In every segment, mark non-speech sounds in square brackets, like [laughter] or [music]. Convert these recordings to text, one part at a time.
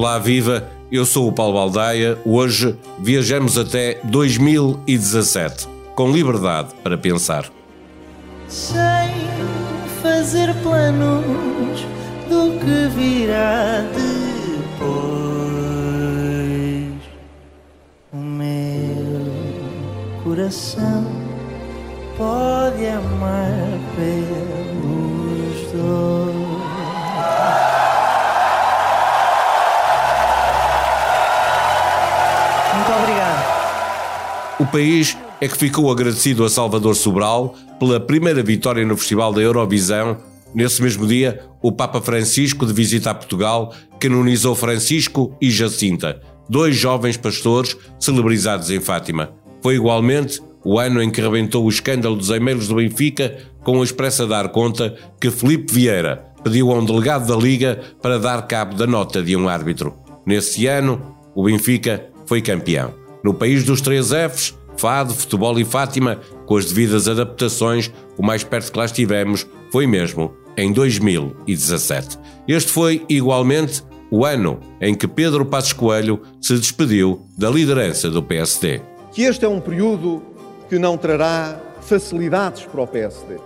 Olá, viva! Eu sou o Paulo Baldaia. Hoje viajamos até 2017, com liberdade para pensar. Sem fazer planos do que virá depois. O meu coração pode amar pelos dois. País é que ficou agradecido a Salvador Sobral pela primeira vitória no Festival da Eurovisão. Nesse mesmo dia, o Papa Francisco, de visita a Portugal, canonizou Francisco e Jacinta, dois jovens pastores celebrizados em Fátima. Foi igualmente o ano em que rebentou o escândalo dos e-mails do Benfica, com a expressa dar conta que Felipe Vieira pediu a um delegado da Liga para dar cabo da nota de um árbitro. Nesse ano, o Benfica foi campeão. No país dos três Fs, Fado, Futebol e Fátima, com as devidas adaptações, o mais perto que lá estivemos foi mesmo em 2017. Este foi, igualmente, o ano em que Pedro Passos Coelho se despediu da liderança do PSD. que este é um período que não trará facilidades para o PSD.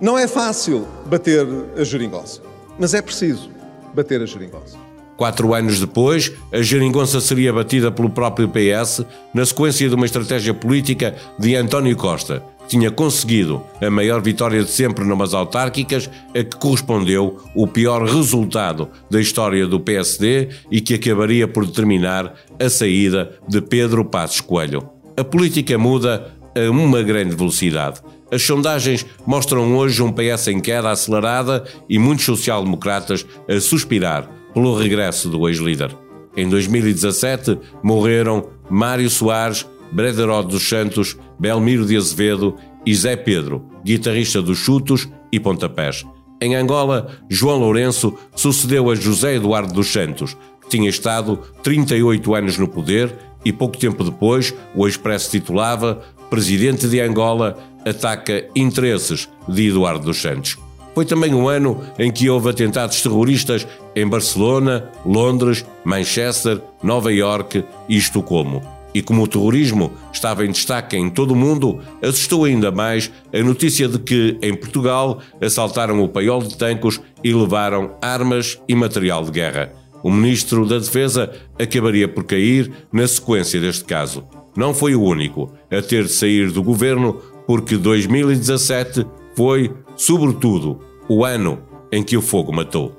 Não é fácil bater a geringonça, mas é preciso bater a geringonça. Quatro anos depois, a geringonça seria batida pelo próprio PS na sequência de uma estratégia política de António Costa, que tinha conseguido a maior vitória de sempre numas autárquicas, a que correspondeu o pior resultado da história do PSD e que acabaria por determinar a saída de Pedro Passos Coelho. A política muda a uma grande velocidade. As sondagens mostram hoje um PS em queda acelerada e muitos social-democratas a suspirar pelo regresso do ex-líder. Em 2017 morreram Mário Soares, Brederode dos Santos, Belmiro de Azevedo e Zé Pedro, guitarrista dos Chutos e Pontapés. Em Angola, João Lourenço sucedeu a José Eduardo dos Santos, que tinha estado 38 anos no poder e pouco tempo depois o Expresso titulava Presidente de Angola ataca interesses de Eduardo dos Santos. Foi também um ano em que houve atentados terroristas em Barcelona, Londres, Manchester, Nova Iorque e Estocolmo. E como o terrorismo estava em destaque em todo o mundo, assustou ainda mais a notícia de que, em Portugal, assaltaram o paiol de Tancos e levaram armas e material de guerra. O ministro da Defesa acabaria por cair na sequência deste caso. Não foi o único a ter de sair do governo, porque 2017 foi, sobretudo, o ano em que o fogo matou.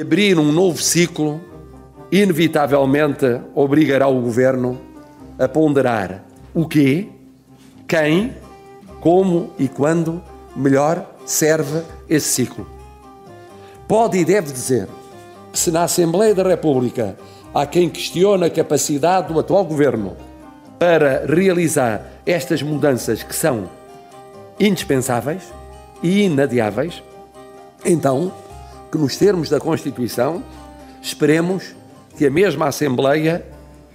Abrir um novo ciclo, inevitavelmente, obrigará o governo a ponderar o quê, quem, como e quando melhor serve esse ciclo. Pode e deve dizer que, se na Assembleia da República há quem questiona a capacidade do atual governo para realizar estas mudanças que são indispensáveis e inadiáveis, então que, nos termos da Constituição, esperemos que a mesma Assembleia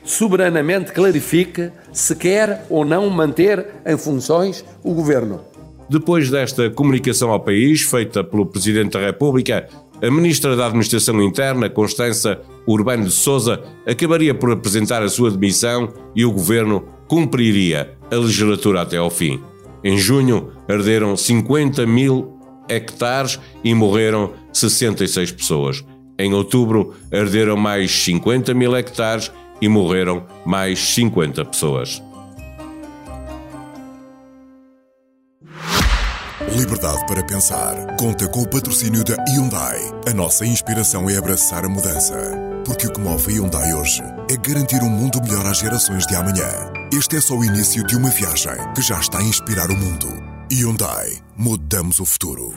soberanamente clarifique se quer ou não manter em funções o governo. Depois desta comunicação ao país, feita pelo Presidente da República, a Ministra da Administração Interna, Constança Urbano de Souza, acabaria por apresentar a sua demissão e o governo cumpriria a legislatura até ao fim. Em junho, arderam 50 mil hectares e morreram 66 pessoas. Em outubro, arderam mais 50 mil hectares e morreram mais 50 pessoas. Liberdade para pensar. Conta com o patrocínio da Hyundai. A nossa inspiração é abraçar a mudança. Porque o que move a Hyundai hoje é garantir um mundo melhor às gerações de amanhã. Este é só o início de uma viagem que já está a inspirar o mundo. Hyundai. Mudamos o futuro.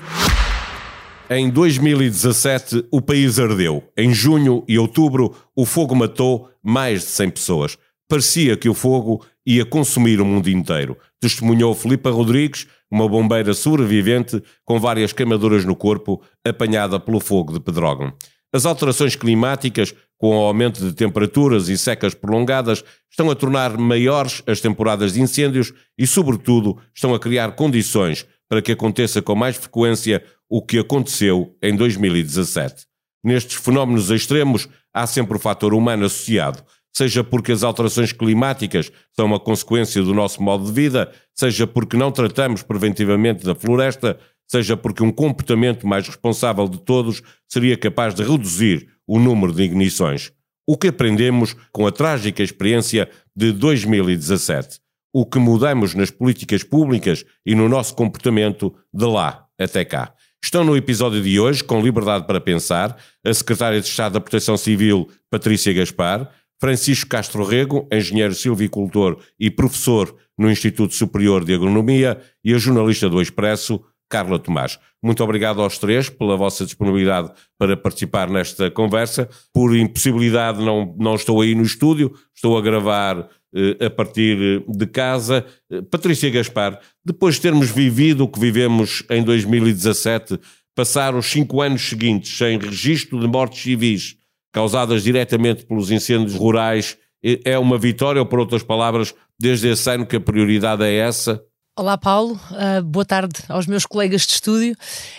Em 2017, o país ardeu. Em junho e outubro, o fogo matou mais de 100 pessoas. Parecia que o fogo ia consumir o mundo inteiro. Testemunhou Filipa Rodrigues, uma bombeira sobrevivente com várias queimaduras no corpo, apanhada pelo fogo de Pedrógão. As alterações climáticas, com o aumento de temperaturas e secas prolongadas, estão a tornar maiores as temporadas de incêndios e, sobretudo, estão a criar condições para que aconteça com mais frequência o que aconteceu em 2017. Nestes fenómenos extremos há sempre o fator humano associado, seja porque as alterações climáticas são uma consequência do nosso modo de vida, seja porque não tratamos preventivamente da floresta, seja porque um comportamento mais responsável de todos seria capaz de reduzir o número de ignições. O que aprendemos com a trágica experiência de 2017? O que mudamos nas políticas públicas e no nosso comportamento de lá até cá? Estão no episódio de hoje, com liberdade para pensar, a Secretária de Estado da Proteção Civil, Patrícia Gaspar, Francisco Castro Rego, engenheiro silvicultor e professor no Instituto Superior de Agronomia, e a jornalista do Expresso, Carla Tomás. Muito obrigado aos três pela vossa disponibilidade para participar nesta conversa. Por impossibilidade, não, não estou aí no estúdio, estou a gravar eh, a partir de casa. Eh, Patrícia Gaspar, depois de termos vivido o que vivemos em 2017, passar os cinco anos seguintes sem registro de mortes civis causadas diretamente pelos incêndios rurais, eh, é uma vitória, ou por outras palavras, desde esse ano que a prioridade é essa? Olá, Paulo. Uh, boa tarde aos meus colegas de estúdio.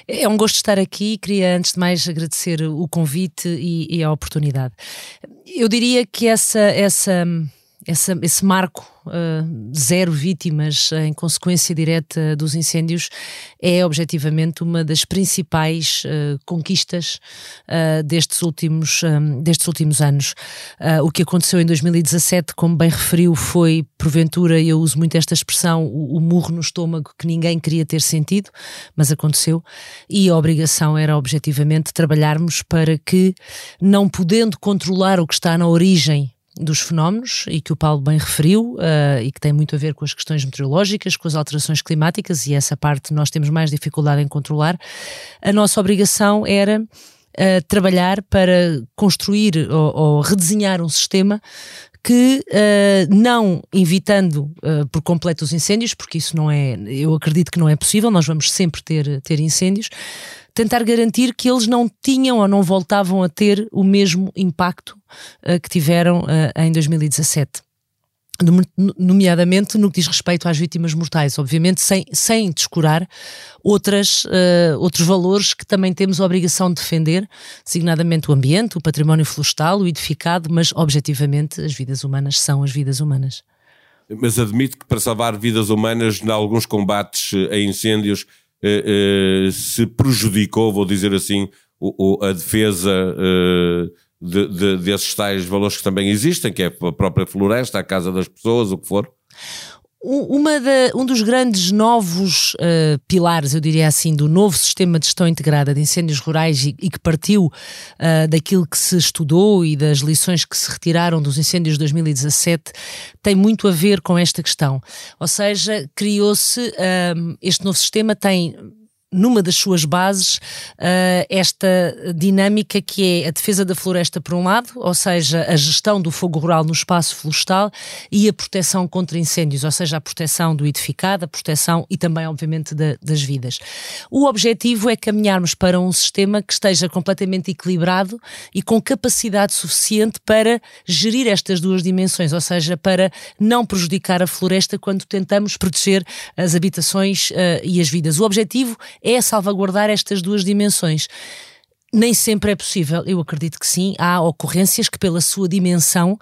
É um gosto estar aqui. Queria, antes de mais, agradecer o convite e, e a oportunidade. Eu diria que essa, essa, essa, esse marco uh, zero vítimas em consequência direta dos incêndios é objetivamente uma das principais uh, conquistas uh, destes, últimos, um, destes últimos anos. o que aconteceu em 2017, como bem referiu, foi porventura, eu uso muito esta expressão, o, o murro no estômago que ninguém queria ter sentido, mas aconteceu, e a obrigação era objetivamente trabalharmos para que, não podendo controlar o que está na origem dos fenómenos e que o Paulo bem referiu uh, e que tem muito a ver com as questões meteorológicas, com as alterações climáticas e essa parte nós temos mais dificuldade em controlar. A nossa obrigação era uh, trabalhar para construir ou, ou, redesenhar um sistema que uh, não evitando uh, por completo os incêndios, porque isso não é, eu acredito que não é possível, nós vamos sempre ter, ter incêndios, tentar garantir que eles não tinham ou não voltavam a ter o mesmo impacto uh, que tiveram em 2017 nomeadamente no que diz respeito às vítimas mortais, obviamente sem, sem descurar outras, uh, outros valores que também temos a obrigação de defender, designadamente o ambiente, o património florestal, o edificado, mas objetivamente as vidas humanas são as vidas humanas. Mas admito que para salvar vidas humanas, em alguns combates a incêndios, uh, uh, se prejudicou, vou dizer assim, o, o, a defesa de, de, desses tais valores que também existem, que é a própria floresta, a casa das pessoas, o que for? Uma um dos grandes novos uh, pilares, eu diria assim, do novo sistema de gestão integrada de incêndios rurais e, e que partiu uh, daquilo que se estudou e das lições que se retiraram dos incêndios de 2017, tem muito a ver com esta questão. Ou seja, criou-se, uh, este novo sistema tem numa das suas bases uh, esta dinâmica que é a defesa da floresta por um lado, ou seja, a gestão do fogo rural no espaço florestal e a proteção contra incêndios, ou seja, a proteção do edificado, a proteção e também, obviamente, da, das vidas. O objetivo é caminharmos para um sistema que esteja completamente equilibrado e com capacidade suficiente para gerir estas duas dimensões, ou seja, para não prejudicar a floresta quando tentamos proteger as habitações uh, e as vidas. O objetivo é salvaguardar estas duas dimensões. Nem sempre é possível, eu acredito que sim. Há ocorrências que, pela sua dimensão,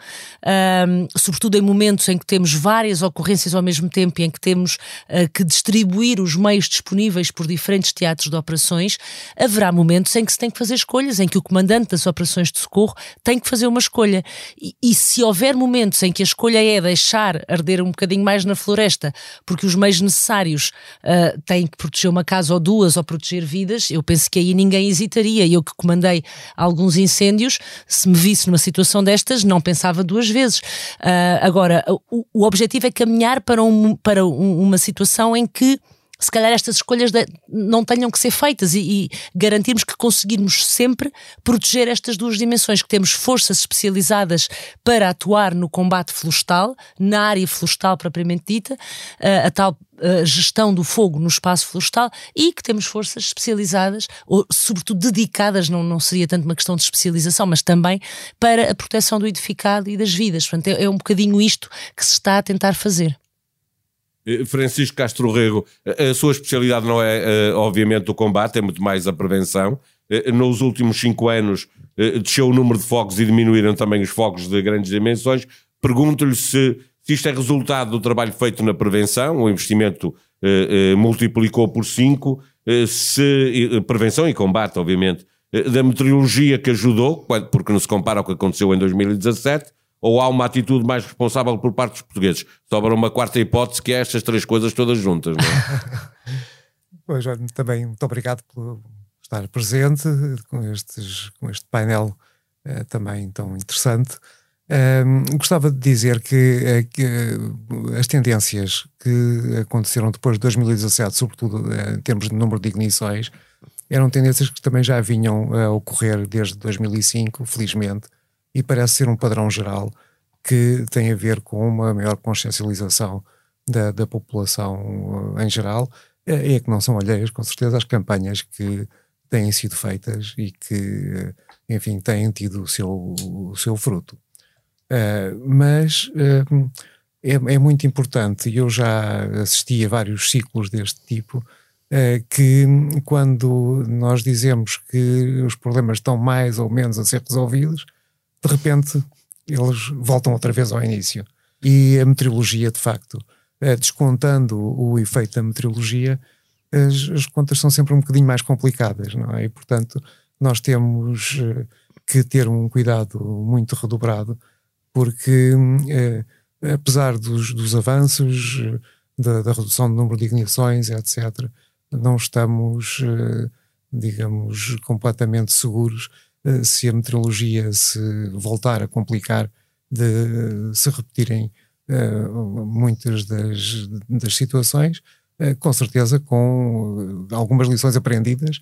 um, sobretudo em momentos em que temos várias ocorrências ao mesmo tempo e em que temos uh, que distribuir os meios disponíveis por diferentes teatros de operações, haverá momentos em que se tem que fazer escolhas, em que o comandante das operações de socorro tem que fazer uma escolha. E, e se houver momentos em que a escolha é deixar arder um bocadinho mais na floresta, porque os meios necessários uh, têm que proteger uma casa ou duas ou proteger vidas, eu penso que aí ninguém hesitaria. Eu eu que comandei alguns incêndios, se me visse numa situação destas, não pensava duas vezes. Uh, agora, o, o, objetivo é caminhar para, um, para um, uma situação em que se calhar estas escolhas não tenham que ser feitas e, e, garantirmos que conseguirmos sempre proteger estas duas dimensões, que temos forças especializadas para atuar no combate florestal, na área florestal propriamente dita, a, a tal a gestão do fogo no espaço florestal e que temos forças especializadas, ou sobretudo dedicadas, não, não seria tanto uma questão de especialização, mas também para a proteção do edificado e das vidas. Portanto, é, é um bocadinho isto que se está a tentar fazer. Eh, Francisco Castro Rego, a sua especialidade não é, eh, obviamente, o combate, é muito mais a prevenção. nos últimos cinco anos desceu o número de fogos e diminuíram também os fogos de grandes dimensões. Pergunto-lhe se, se isto é resultado do trabalho feito na prevenção, o investimento multiplicou por cinco, se prevenção e combate, obviamente, da meteorologia que ajudou, porque não se compara ao que aconteceu em 2017, ou há uma atitude mais responsável por parte dos portugueses? Sobra uma quarta hipótese que é estas três coisas todas juntas, não é? [laughs] pois, também muito obrigado por estar presente com, estes, com este painel uh, também tão interessante. Uh, gostava de dizer que, uh, que as tendências que aconteceram depois de 2017, sobretudo em termos de número de ignições, eram tendências que também já vinham a ocorrer desde 2005, felizmente, e parece ser um padrão geral que tem a ver com uma maior consciencialização da, da população uh, em geral e é que não são alheias, com certeza, as campanhas que têm sido feitas e que, uh, enfim, têm tido o seu, o seu fruto. Uh, mas uh, é, é, muito importante, e eu já assisti a vários ciclos deste tipo, uh, que quando nós dizemos que os problemas estão mais ou menos a ser resolvidos, de repente eles voltam outra vez ao início. E a meteorologia, de facto, eh, descontando o efeito da meteorologia, as, as, contas são sempre um bocadinho mais complicadas, não é? E, portanto, nós temos eh, que ter um cuidado muito redobrado, porque eh, apesar dos, dos avanços, da, da, redução do número de ignições, etc., não estamos, digamos, completamente seguros eh, se a meteorologia se voltar a complicar, de se repetirem uh, muitas das, das situações, uh, com certeza com algumas lições aprendidas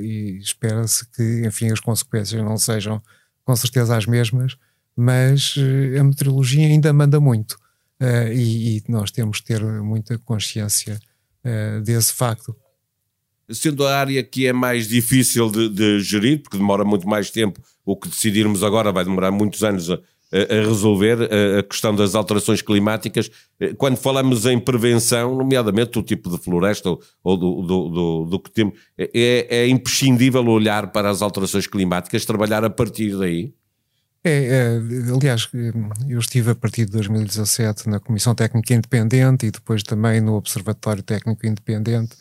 e espera-se que, enfim, as consequências não sejam com certeza as mesmas, mas a meteorologia ainda manda muito e, e, nós temos que ter muita consciência desse facto sendo a área que é mais difícil de, de, gerir, porque demora muito mais tempo, o que decidirmos agora vai demorar muitos anos a, a resolver a, a, questão das alterações climáticas. Eh, quando falamos em prevenção, nomeadamente do tipo de floresta ou, ou do, do, do, do, que temos, é, é imprescindível olhar para as alterações climáticas, trabalhar a partir daí? É, é, aliás, eu estive a partir de 2017 na Comissão Técnica Independente e depois também no Observatório Técnico Independente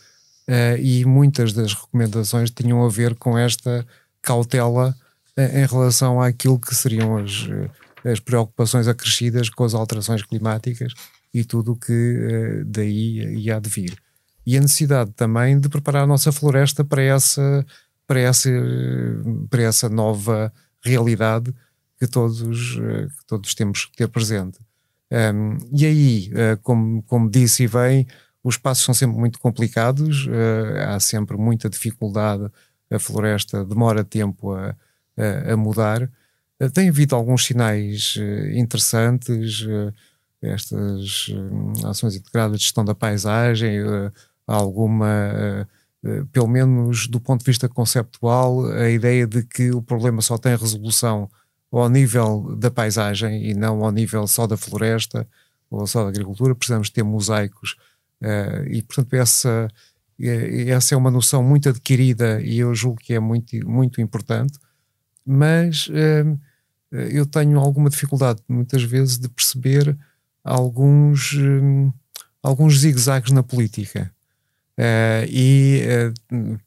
uh, e muitas das recomendações tinham a ver com esta cautela uh, em relação àquilo que seriam as, eh, as preocupações acrescidas com as alterações climáticas e tudo o que daí ia de vir. E a necessidade também de preparar a nossa floresta para essa, para essa, para essa nova realidade que todos, que todos temos que ter presente. Um, e aí, como, como disse e bem, os passos são sempre muito complicados, uh, há sempre muita dificuldade, a floresta demora tempo a, a, a mudar. Uh, tem havido alguns sinais uh, interessantes, estas ações integradas de gestão da paisagem, alguma, pelo menos do ponto de vista conceptual, a ideia de que o problema só tem resolução ao nível da paisagem e não ao nível só da floresta ou só da agricultura. Precisamos ter mosaicos Uh, e, portanto, essa, essa é uma noção muito adquirida e eu julgo que é muito, muito importante, mas uh, eu tenho alguma dificuldade, muitas vezes, de perceber alguns, um, alguns zigue-zagues na política. Uh, e,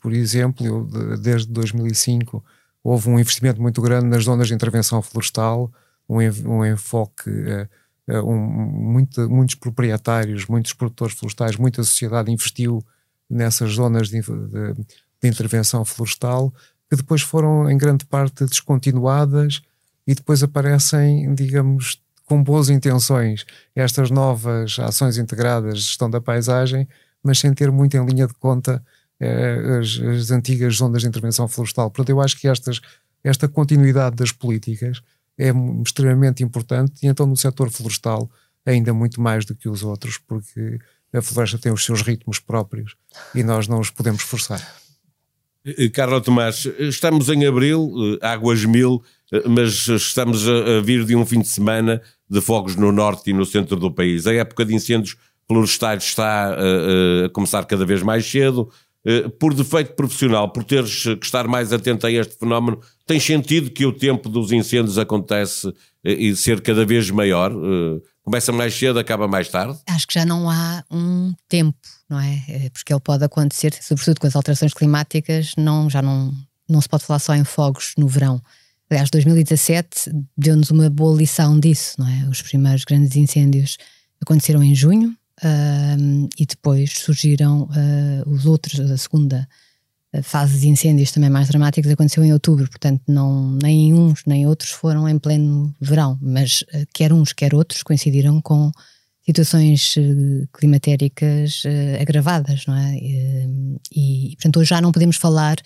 por exemplo, eu, desde 2005 houve um investimento muito grande nas zonas de intervenção florestal, um, enfoque eh, um, muito, muitos proprietários, muitos produtores florestais, muita sociedade investiu nessas zonas de, de, de, intervenção florestal, que depois foram em grande parte descontinuadas e depois aparecem, digamos, com boas intenções estas novas ações integradas de gestão da paisagem, mas sem ter muito em linha de conta eh, as, as, antigas zonas de intervenção florestal. Portanto, eu acho que estas, esta continuidade das políticas é extremamente importante e então no setor florestal ainda muito mais do que os outros, porque a floresta tem os seus ritmos próprios e nós não os podemos forçar. Eh, Carlos Tomás, estamos em abril, eh, águas mil, eh, mas estamos a vir de um fim de semana de fogos no norte e no centro do país. A época de incêndios florestais está a, a começar cada vez mais cedo. Eh, por defeito profissional, por teres que estar mais atento a este fenómeno, tem sentido que o tempo dos incêndios acontece eh, e ser cada vez maior? Eh, começa mais cedo, acaba mais tarde? Acho que já não há um tempo, não é? Porque ele pode acontecer, sobretudo com as alterações climáticas, não, já não, não se pode falar só em fogos no verão. Aliás, 2017 deu-nos uma boa lição disso, não é? Os primeiros grandes incêndios aconteceram em junho, uh, e depois surgiram uh, os outros, a segunda fase de incêndios também mais dramáticos aconteceu em outubro, portanto não, nem uns nem outros foram em pleno verão, mas uh, quer uns quer outros coincidiram com situações climatéricas agravadas, não é? E, e, portanto hoje já não podemos falar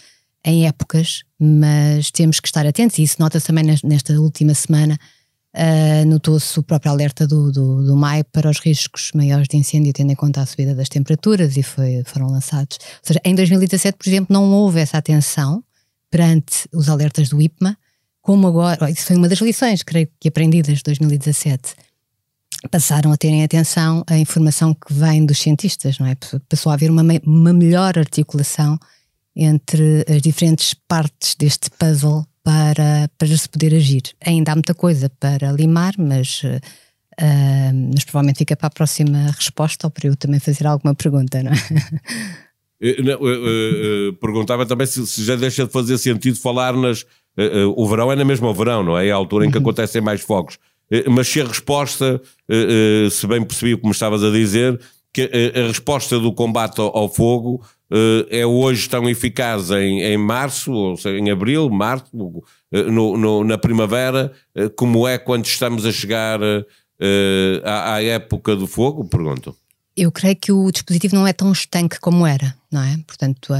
em épocas, mas temos que estar atentos e isso nota-se também nesta última semana Uh, Notou-se o próprio alerta do, do, do MAI para os riscos maiores de incêndio, tendo em conta a subida das temperaturas, e foi, foram lançados. Ou seja, em 2017, por exemplo, não houve essa atenção perante os alertas do IPMA, como agora. Isso foi uma das lições, creio que aprendidas de 2017. Passaram a terem atenção à informação que vem dos cientistas, não é? Passou a haver uma, uma melhor articulação entre as diferentes partes deste puzzle para, para se poder agir. Ainda há muita coisa para limar, mas, uh, mas provavelmente fica para a próxima resposta ou para eu também fazer alguma pergunta, não é? [laughs] Eh, não, uh, uh, perguntava também se, se, já deixa de fazer sentido falar nas. o verão é na mesma o verão, não é? É a altura em que uhum. acontecem mais fogos. mas se a resposta, se bem percebi como estavas a dizer, que a, a resposta do combate ao, ao fogo uh, é hoje tão eficaz em, em março, ou seja, em abril, março, no, no, na primavera, uh, como é quando estamos a chegar à, à, época do fogo? Pergunto. Eu creio que o dispositivo não é tão estanque como era, não é? Portanto,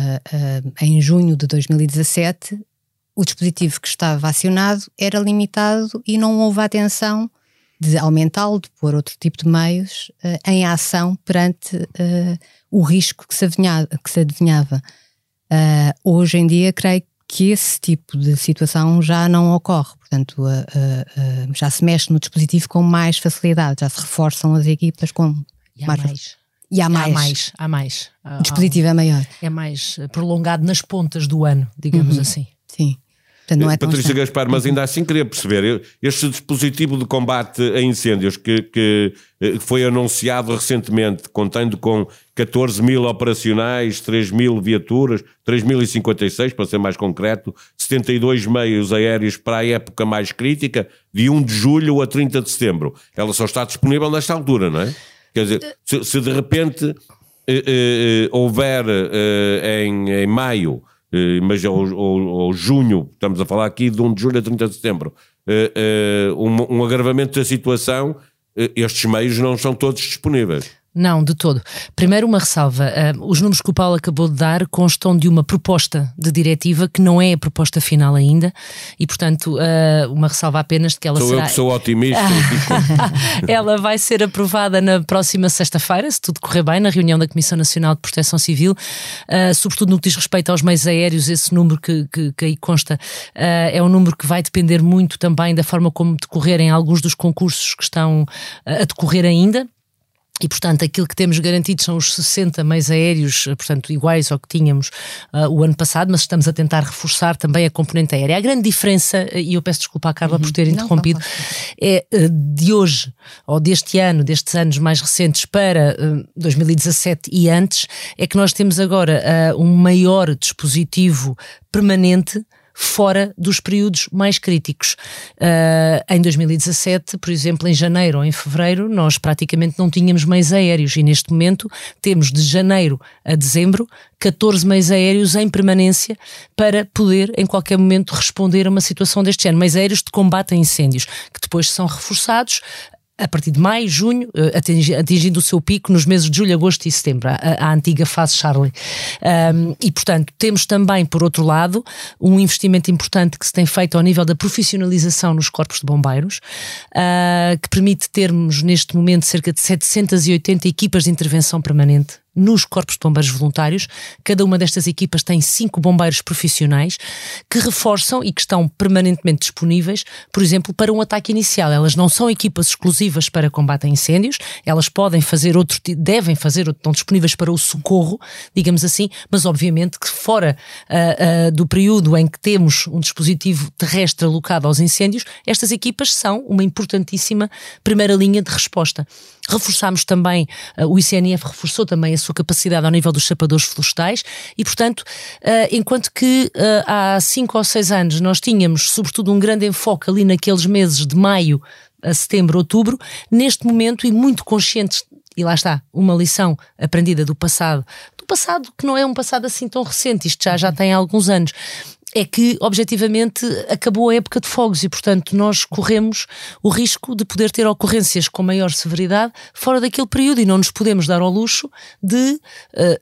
em junho de 2017, o dispositivo que estava acionado era limitado e não houve atenção de aumentá-lo, de pôr outro tipo de meios uh, em ação perante uh, o risco que se adivinhava. Que se adivinhava. Uh, hoje em dia, creio que esse tipo de situação já não ocorre, portanto, já se mexe no dispositivo com mais facilidade, já se reforçam as equipas com e mais. mais. E há mais. Há mais. Há mais. O dispositivo há, é maior. É mais prolongado nas pontas do ano, digamos uhum. assim. Sim. Portanto, não é Patrícia Gaspar, mas ainda assim queria perceber, este dispositivo de combate a incêndios que, que eh, foi anunciado recentemente, contendo com 14 mil operacionais, 3 mil viaturas, 3.056 para ser mais concreto, 72 meios aéreos para a época mais crítica, de 1 de julho a 30 de setembro. Ela só está disponível nesta altura, não é? Quer dizer, se, se de repente eh, eh, houver eh, em, em maio eh, mas ou, junho, estamos a falar aqui de 1 de julho a 30 de setembro, eh, eh, um, um agravamento da situação, estes meios não são todos disponíveis. Não, de todo. Primeiro, uma ressalva. Uh, os números que o Paulo acabou de dar constam de uma proposta de diretiva que não é a proposta final ainda e, portanto, uh, uma ressalva apenas de que ela sou será. Eu que sou otimista. [laughs] ela vai ser aprovada na próxima sexta-feira, se tudo correr bem, na reunião da Comissão Nacional de Proteção Civil, uh, sobretudo no que diz respeito aos meios aéreos. Esse número que, que, que aí consta é um número que vai depender muito também da forma como decorrerem alguns dos concursos que estão a decorrer ainda. E, portanto, aquilo que temos garantido são os 60 meios aéreos, eh, portanto, iguais ao que tínhamos uh, o ano passado, mas estamos a tentar reforçar também a componente aérea. A grande diferença, eh, e eu peço desculpa à Carla uhum. por ter interrompido, não, não, é uh, de hoje, ou deste ano, destes anos mais recentes para uh, 2017 e antes, é que nós temos agora um maior dispositivo permanente fora dos períodos mais críticos. Uh, em 2017, por exemplo, em janeiro ou em fevereiro, nós praticamente não tínhamos meios aéreos e neste momento temos de janeiro a dezembro 14 meios aéreos em permanência para poder, em qualquer momento, responder a uma situação deste género. Meios aéreos de combate a incêndios, que depois são reforçados a partir de maio, junho, eh, atingindo o seu pico nos meses de julho, agosto e setembro, a, a antiga fase Charlie. Um, e, portanto, temos também, por outro lado, um investimento importante que se tem feito ao nível da profissionalização nos corpos de bombeiros, uh, que permite termos, neste momento, cerca de 780 equipas de intervenção permanente nos corpos de bombeiros voluntários. Cada uma destas equipas tem cinco bombeiros profissionais que reforçam e que estão permanentemente disponíveis, por exemplo, para um ataque inicial. Elas não são equipas exclusivas para combate a incêndios, elas podem fazer outro, devem fazer, estão disponíveis para o socorro, digamos assim, mas obviamente que fora uh, uh, do período em que temos um dispositivo terrestre alocado aos incêndios, estas equipas são uma importantíssima primeira linha de resposta. Reforçámos também, uh, o ICNF reforçou também a sua capacidade ao nível dos chapadores florestais e, portanto, uh, enquanto que uh, há cinco ou seis anos nós tínhamos, sobretudo, um grande enfoque ali naqueles meses de maio a setembro, outubro, neste momento e muito conscientes e lá está, uma lição aprendida do passado, do passado que não é um passado assim tão recente, isto já, já tem alguns anos, é que, objetivamente, acabou a época de fogos e, portanto, nós corremos o risco de poder ter ocorrências com maior severidade fora daquele período e não nos podemos dar ao luxo de uh,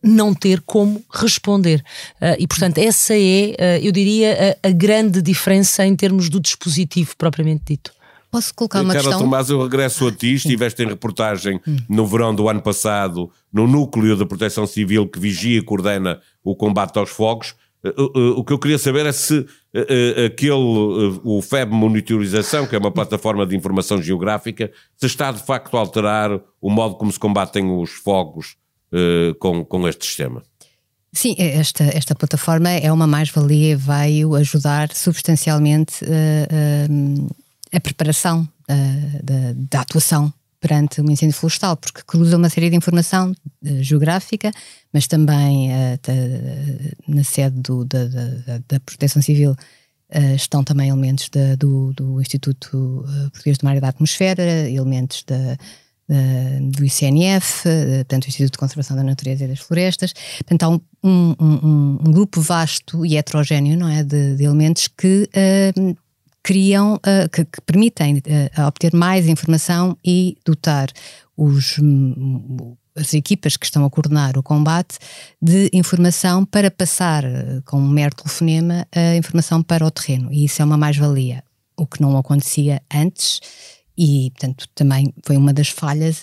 não ter como responder. Uh, e, portanto, essa é, uh, eu diria, a, a, grande diferença em termos do dispositivo propriamente dito. Posso colocar uma Carla questão? Tomás, eu regresso a ti. Estiveste em reportagem hum. no verão do ano passado no Núcleo de Proteção Civil que vigia e coordena o combate aos fogos eh, eh, o que eu queria saber é se eh, aquele, o FEB Monitorização, que é uma plataforma de informação geográfica, se está de facto a alterar o modo como se combatem os fogos com, com este sistema. Sim, esta, esta plataforma é uma mais-valia veio ajudar substancialmente uh, a preparação da, da atuação perante um incêndio florestal, porque cruza uma série de informação uh, geográfica, mas também uh, na sede do, da, da, da, Proteção Civil uh, estão também elementos da, do, do, Instituto Português do Mar e da Atmosfera, elementos da, do ICNF, portanto, o Instituto de Conservação da Natureza e das Florestas. Portanto, há um, um, um, um grupo vasto e heterogéneo não é, de, de elementos que criam, uh, que, que, permitem uh, obter mais informação e dotar os, um, as equipas que estão a coordenar o combate de informação para passar uh, com um mero telefonema a informação para o terreno. E isso é uma mais-valia, o que não acontecia antes. E, portanto, também foi uma das falhas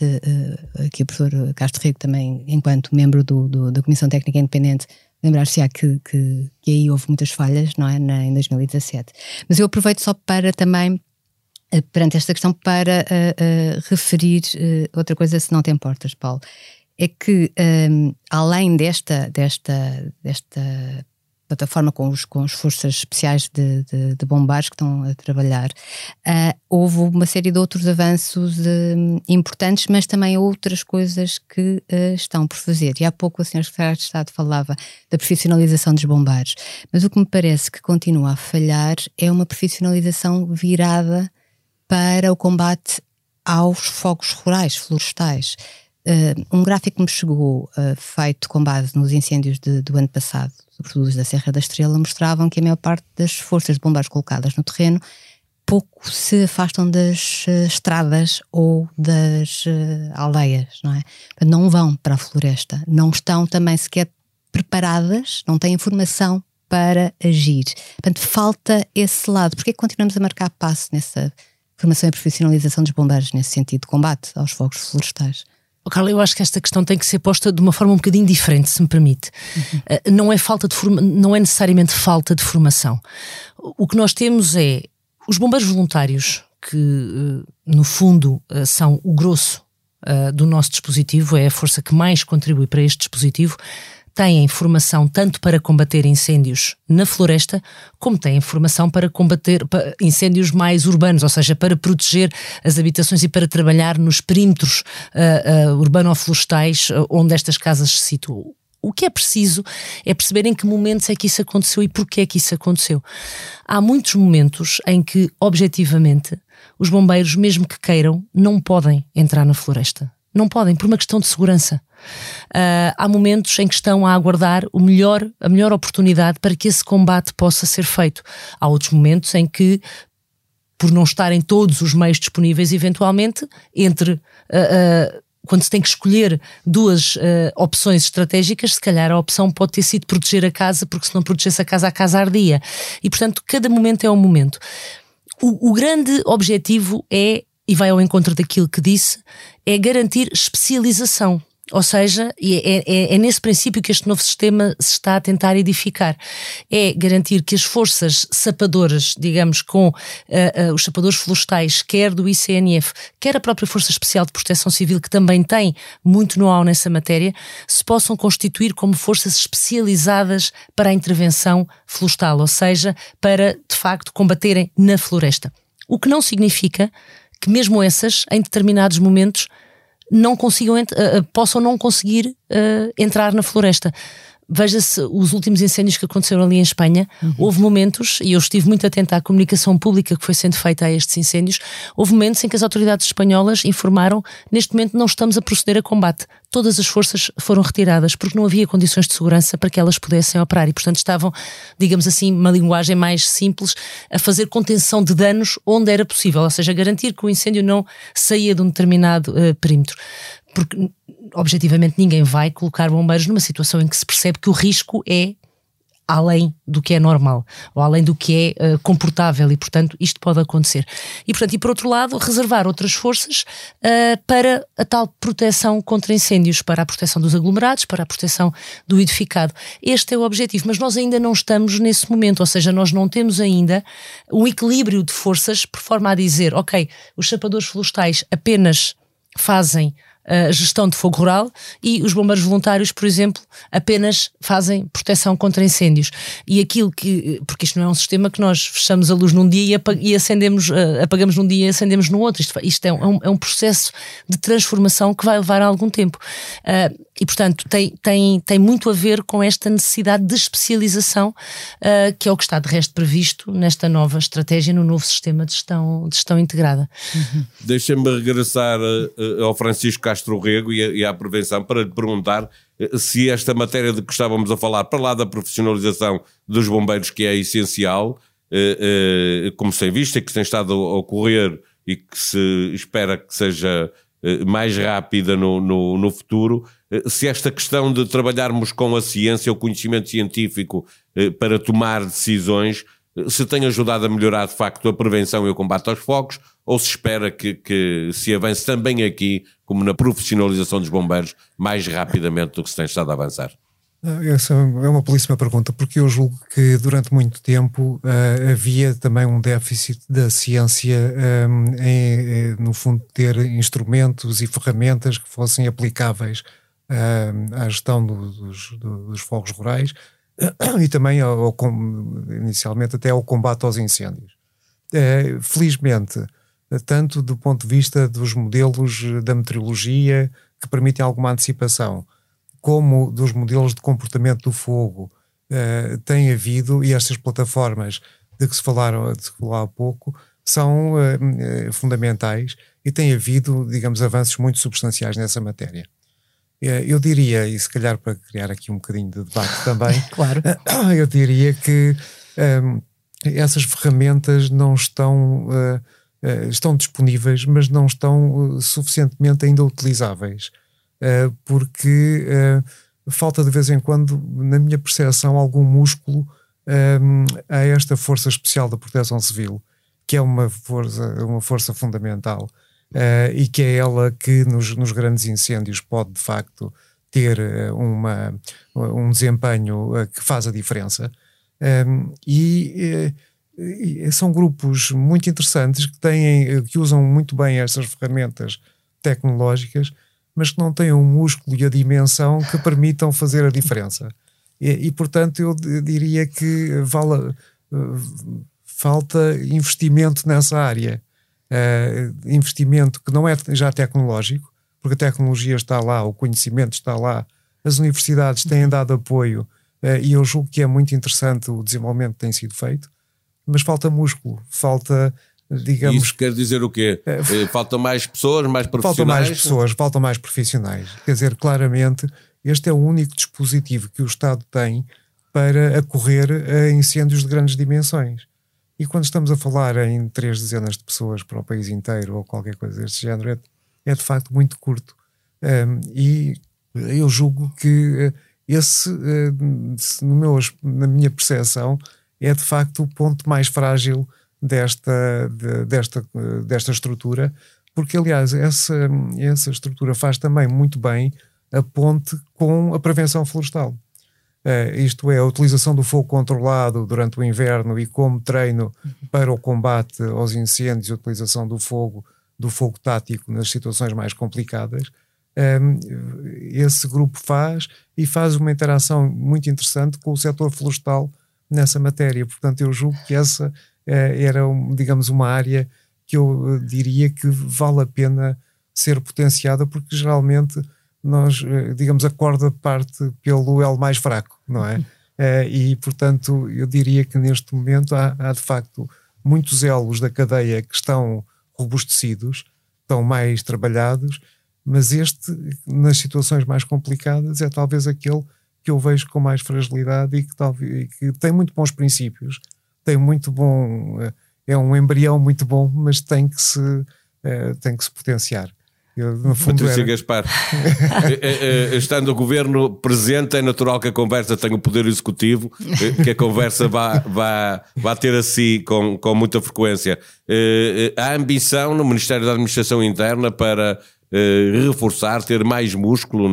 que o professor Castro Rico também, enquanto membro do, do, da Comissão Técnica Independente, lembrar-se-á que, que, que, aí houve muitas falhas, não é, Na, em 2017. Mas eu aproveito só para também, eh, perante esta questão, para uh, uh, referir uh, outra coisa, se não te importas, Paulo. É que, um, ehm, além desta, desta, desta plataforma com os, com as forças especiais de, de, de que estão a trabalhar, uh, houve uma série de outros avanços uh, importantes, mas também outras coisas que uh, estão por fazer. E há pouco o Sr. Secretário de Estado falava da profissionalização dos bombeiros, mas o que me parece que continua a falhar é uma profissionalização virada para o combate aos fogos rurais, florestais. Uh, um gráfico que me chegou uh, feito com base nos incêndios de, do ano passado, sobretudo os da Serra da Estrela, mostravam que a maior parte das forças de bombeiros colocadas no terreno pouco se afastam das uh, estradas ou das aldeias, não é? Não vão para a floresta, não estão também sequer preparadas, não têm informação para agir. Portanto, falta esse lado. Porquê é que continuamos a marcar passo nessa formação e profissionalização dos bombeiros nesse sentido de combate aos fogos florestais? Oh, Carla, eu acho que esta questão tem que ser posta de uma forma um bocadinho diferente, se me permite. Uhum. Uh, não, é falta de forma, não é necessariamente falta de formação. O que nós temos é os bombeiros voluntários, que uh, no fundo uh, são o grosso do nosso dispositivo, é a força que mais contribui para este dispositivo, têm formação tanto para combater incêndios na floresta, como têm formação para combater incêndios mais urbanos, ou seja, para proteger as habitações e para trabalhar nos perímetros uh, uh, urbano-florestais uh, onde estas casas se situam. O que é preciso é perceber em que momentos é que isso aconteceu e porquê é que isso aconteceu. Há muitos momentos em que, objetivamente, os bombeiros, mesmo que queiram, não podem entrar na floresta. Não podem, por uma questão de segurança. Uh, há momentos em que estão a aguardar o melhor, a melhor oportunidade para que esse combate possa ser feito. Há outros momentos em que, por não estarem todos os meios disponíveis, eventualmente, entre. Uh, uh, quando se tem que escolher duas opções estratégicas, se calhar a opção pode ter sido proteger a casa, porque se não protegesse a casa, a casa ardia. E, portanto, cada momento é um momento. o, o grande objetivo é e vai ao encontro daquilo que disse, é garantir especialização. Ou seja, é, é, é, nesse princípio que este novo sistema se está a tentar edificar. É garantir que as forças sapadoras, digamos, com uh, uh, os sapadores florestais, quer do ICNF, quer a própria Força Especial de Proteção Civil, que também tem muito know-how nessa matéria, se possam constituir como forças especializadas para a intervenção florestal, ou seja, para, de facto, combaterem na floresta. O que não significa que mesmo essas, em determinados momentos, não consigam, uh, possam não conseguir uh, entrar na floresta. Veja-se os últimos incêndios que aconteceram ali em Espanha. Uhum. Houve momentos, e eu estive muito atenta à comunicação pública que foi sendo feita a estes incêndios, houve momentos em que as autoridades espanholas informaram: neste momento não estamos a proceder a combate. Todas as forças foram retiradas porque não havia condições de segurança para que elas pudessem operar. E, portanto, estavam, digamos assim, uma linguagem mais simples, a fazer contenção de danos onde era possível, ou seja, garantir que o incêndio não saía de um determinado uh, perímetro. Porque objetivamente ninguém vai colocar bombeiros numa situação em que se percebe que o risco é além do que é normal ou além do que é uh, comportável e portanto isto pode acontecer. E portanto e por outro lado reservar outras forças uh, para a tal proteção contra incêndios para a proteção dos aglomerados para a proteção do edificado. Este é o objetivo mas nós ainda não estamos nesse momento ou seja nós não temos ainda um equilíbrio de forças por forma a dizer ok os chapadores florestais apenas fazem a gestão de fogo rural e os bombeiros voluntários, por exemplo, apenas fazem proteção contra incêndios. E aquilo que, porque isto não é um sistema que nós fechamos a luz num dia e, acendemos, uh, apagamos num dia e acendemos no outro. Isto, isto é, um, é um processo de transformação que vai levar algum tempo. Uh, e, portanto, tem, tem, tem muito a ver com esta necessidade de especialização, uh, que é o que está de resto previsto nesta nova estratégia, no novo sistema de gestão, de gestão integrada. Uhum. Deixa-me regressar uh, ao Francisco Castro Rego e, e à prevenção para lhe perguntar uh, se esta matéria de que estávamos a falar, para lá da profissionalização dos bombeiros, que é essencial, como se tem visto e que tem estado a ocorrer e que se espera que seja mais rápida no, no, no futuro, eh, se esta questão de trabalharmos com a ciência, o conhecimento científico eh, para tomar decisões, eh, se tem ajudado a melhorar de facto a prevenção e o combate aos fogos, ou se espera que, que se avance também aqui, como na profissionalização dos bombeiros, mais rapidamente do que se tem estado a avançar? Essa é uma belíssima pergunta, porque eu julgo que durante muito tempo uh, havia também um déficit da ciência um, em, no fundo, ter instrumentos e ferramentas que fossem aplicáveis à gestão do, dos, dos, fogos rurais [coughs] e também ao, ao, inicialmente até ao combate aos incêndios. Uh, felizmente, tanto do ponto de vista dos modelos da meteorologia que permitem alguma antecipação, como dos modelos de comportamento do fogo, uh, tem havido, e estas plataformas de que se falaram, de que falou há pouco, são uh, fundamentais e tem havido, digamos, avanços muito substanciais nessa matéria. Eu diria, e se calhar para criar aqui um bocadinho de debate [laughs] também, claro. [coughs] eu diria que um, essas ferramentas não estão, uh, uh, estão disponíveis, mas não estão uh, suficientemente ainda utilizáveis, porque falta de vez em quando, na minha percepção, algum músculo um, a esta Força Especial da Proteção Civil, que é uma força, uma força fundamental uh, e que é ela que nos, nos, grandes incêndios pode de facto ter eh, uma, um desempenho que faz a diferença. Ehm, e, e, são grupos muito interessantes que têm, que usam muito bem estas ferramentas tecnológicas, mas que não têm o músculo e a dimensão que permitam fazer a diferença. E, e portanto, eu diria que vale, falta investimento nessa área uh, investimento que não é já tecnológico, porque a tecnologia está lá, o conhecimento está lá, as universidades têm dado apoio uh, e eu julgo que é muito interessante o desenvolvimento que tem sido feito, mas falta músculo, falta digamos. Isso quer dizer o quê? Uh, faltam mais pessoas, mais profissionais? Faltam mais pessoas, faltam mais profissionais. Quer dizer, claramente, este é o único dispositivo que o Estado tem para acorrer a incêndios de grandes dimensões. E quando estamos a falar em três dezenas de pessoas para o país inteiro ou qualquer coisa deste género, é, é de facto muito curto. Um, e eu julgo que eh, esse, no meu, na minha percepção, é de facto o ponto mais frágil desta, desta, desta estrutura, porque aliás essa, essa estrutura faz também muito bem a ponte com a prevenção florestal. Uh, isto é, a utilização do fogo controlado durante o inverno e como treino para o combate aos incêndios, a utilização do fogo, do fogo tático nas situações mais complicadas. Um, ehm, esse grupo faz e faz uma interação muito interessante com o setor florestal nessa matéria. Portanto, eu julgo que essa era, digamos, uma área que eu diria que vale a pena ser potenciada, porque geralmente nós, eh, digamos, a corda parte pelo elo mais fraco, não é? Eh, e, portanto, eu diria que neste momento há, há, de facto muitos elos da cadeia que estão robustecidos, estão mais trabalhados, mas este, nas situações mais complicadas, é talvez aquele que eu vejo com mais fragilidade e que, talvez, que tem muito bons princípios, tem muito bom, eh, é um embrião muito bom, mas tem que se, tem que se potenciar. Eu, Patrícia era... Gaspar, [laughs] eh, eh, eh, estando o governo presente, é natural que a conversa tenha o poder executivo, que a conversa vá, vá, vá ter a si com, com muita frequência. Há ambição no Ministério da Administração Interna para reforçar, ter mais músculo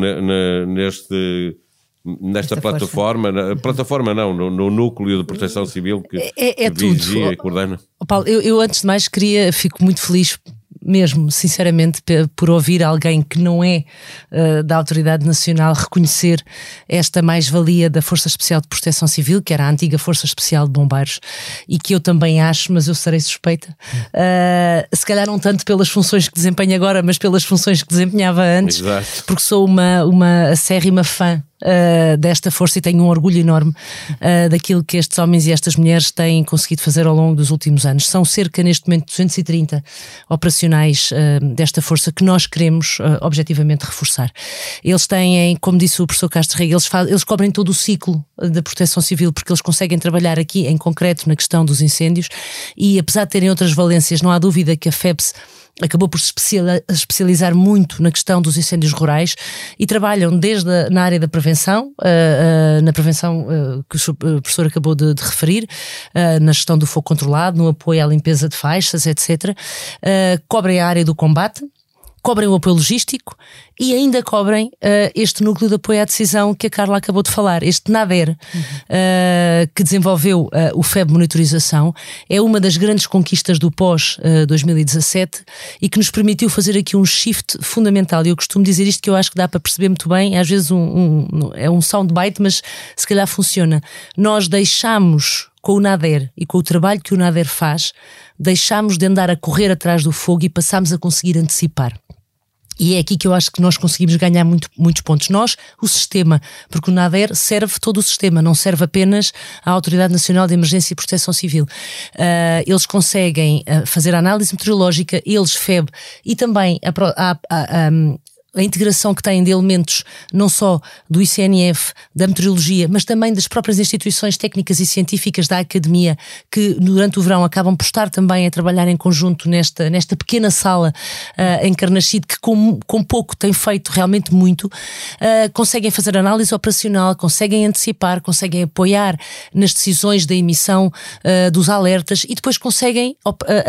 neste nesta Esta plataforma, na, plataforma não, no, no, núcleo de proteção civil que, é, é, é que vigia e coordena. Paulo, eu, eu, antes de mais queria, fico muito feliz mesmo, sinceramente, por ouvir alguém que não é uh, da Autoridade Nacional reconhecer esta mais-valia da Força Especial de Proteção Civil, que era a antiga Força Especial de Bombeiros, e que eu também acho, mas eu serei suspeita, uh, se calhar não tanto pelas funções que desempenho agora, mas pelas funções que desempenhava antes, Exato. porque sou uma, uma acérrima fã uh, desta força e tenho um orgulho enorme uh, daquilo que estes homens e estas mulheres têm conseguido fazer ao longo dos últimos anos. São cerca, neste momento, 230 operacionais uh, desta força que nós queremos objetivamente reforçar. Eles têm, como disse o professor Castro Rega, eles, eles cobrem todo o ciclo da proteção civil porque eles conseguem trabalhar aqui em concreto na questão dos incêndios e apesar de terem outras valências, não há dúvida que a FEPS acabou por se especializar muito na questão dos incêndios rurais e trabalham desde a, na área da prevenção, uh, uh, na prevenção uh, que o professor acabou de, de referir, na gestão do fogo controlado, no apoio à limpeza de faixas, etc. cobrem a área do combate cobrem o apoio logístico e ainda cobrem uh, este núcleo de apoio à decisão que a Carla acabou de falar, este NADER, uhum. uh, que desenvolveu uh, o FEB Monitorização, é uma das grandes conquistas do pós-2017 e que nos permitiu fazer aqui um shift fundamental. E eu costumo dizer isto que eu acho que dá para perceber muito bem, às vezes um, um, é um soundbite, mas se calhar funciona. Nós deixamos com o Nader e com o trabalho que o Nader faz, deixámos de andar a correr atrás do fogo e passámos a conseguir antecipar. E é aqui que eu acho que nós conseguimos ganhar muito, muitos pontos. Nós, o sistema, porque o NADER serve todo o sistema, não serve apenas à Autoridade Nacional de Emergência e Proteção Civil. Uh, eles conseguem uh, fazer a análise meteorológica, eles, FEB, e também a, a, a, a integração que têm de elementos não só do ICNF, da meteorologia, mas também das próprias instituições técnicas e científicas da academia, que durante o verão acabam por estar também a trabalhar em conjunto nesta, nesta pequena sala uh, em Carnachide, que com, com pouco tem feito realmente muito, uh, conseguem fazer análise operacional, conseguem antecipar, conseguem apoiar nas decisões da emissão uh, dos alertas e depois conseguem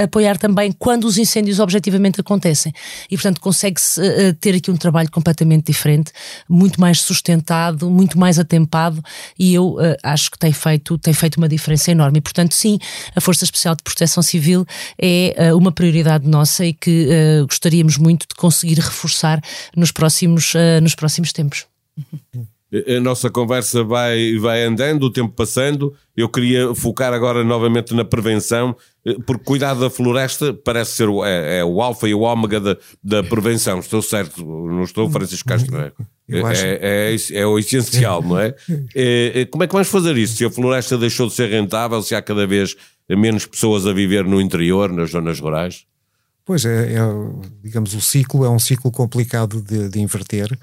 apoiar também quando os incêndios objetivamente acontecem. E, portanto, consegue-se ter aqui um trabalho completamente diferente, muito mais sustentado, muito mais atempado e eu uh, acho que tem feito, tem feito uma diferença enorme. E, portanto, sim, a Força Especial de Proteção Civil é uh, uma prioridade nossa e que uh, gostaríamos muito de conseguir reforçar nos próximos, nos próximos tempos. A nossa conversa vai, vai andando, o tempo passando. Eu queria focar agora novamente na prevenção, porque cuidar da floresta parece ser o, é, é o alfa e o ômega da, da prevenção. Estou certo, não estou, Francisco Castro, não é? É, é, é, o essencial, não é? é? [laughs] Como é que vamos fazer isso? Se a floresta deixou de ser rentável, se há cada vez menos pessoas a viver no interior, nas zonas rurais? Pois é, é digamos, o ciclo é um ciclo complicado de, de inverter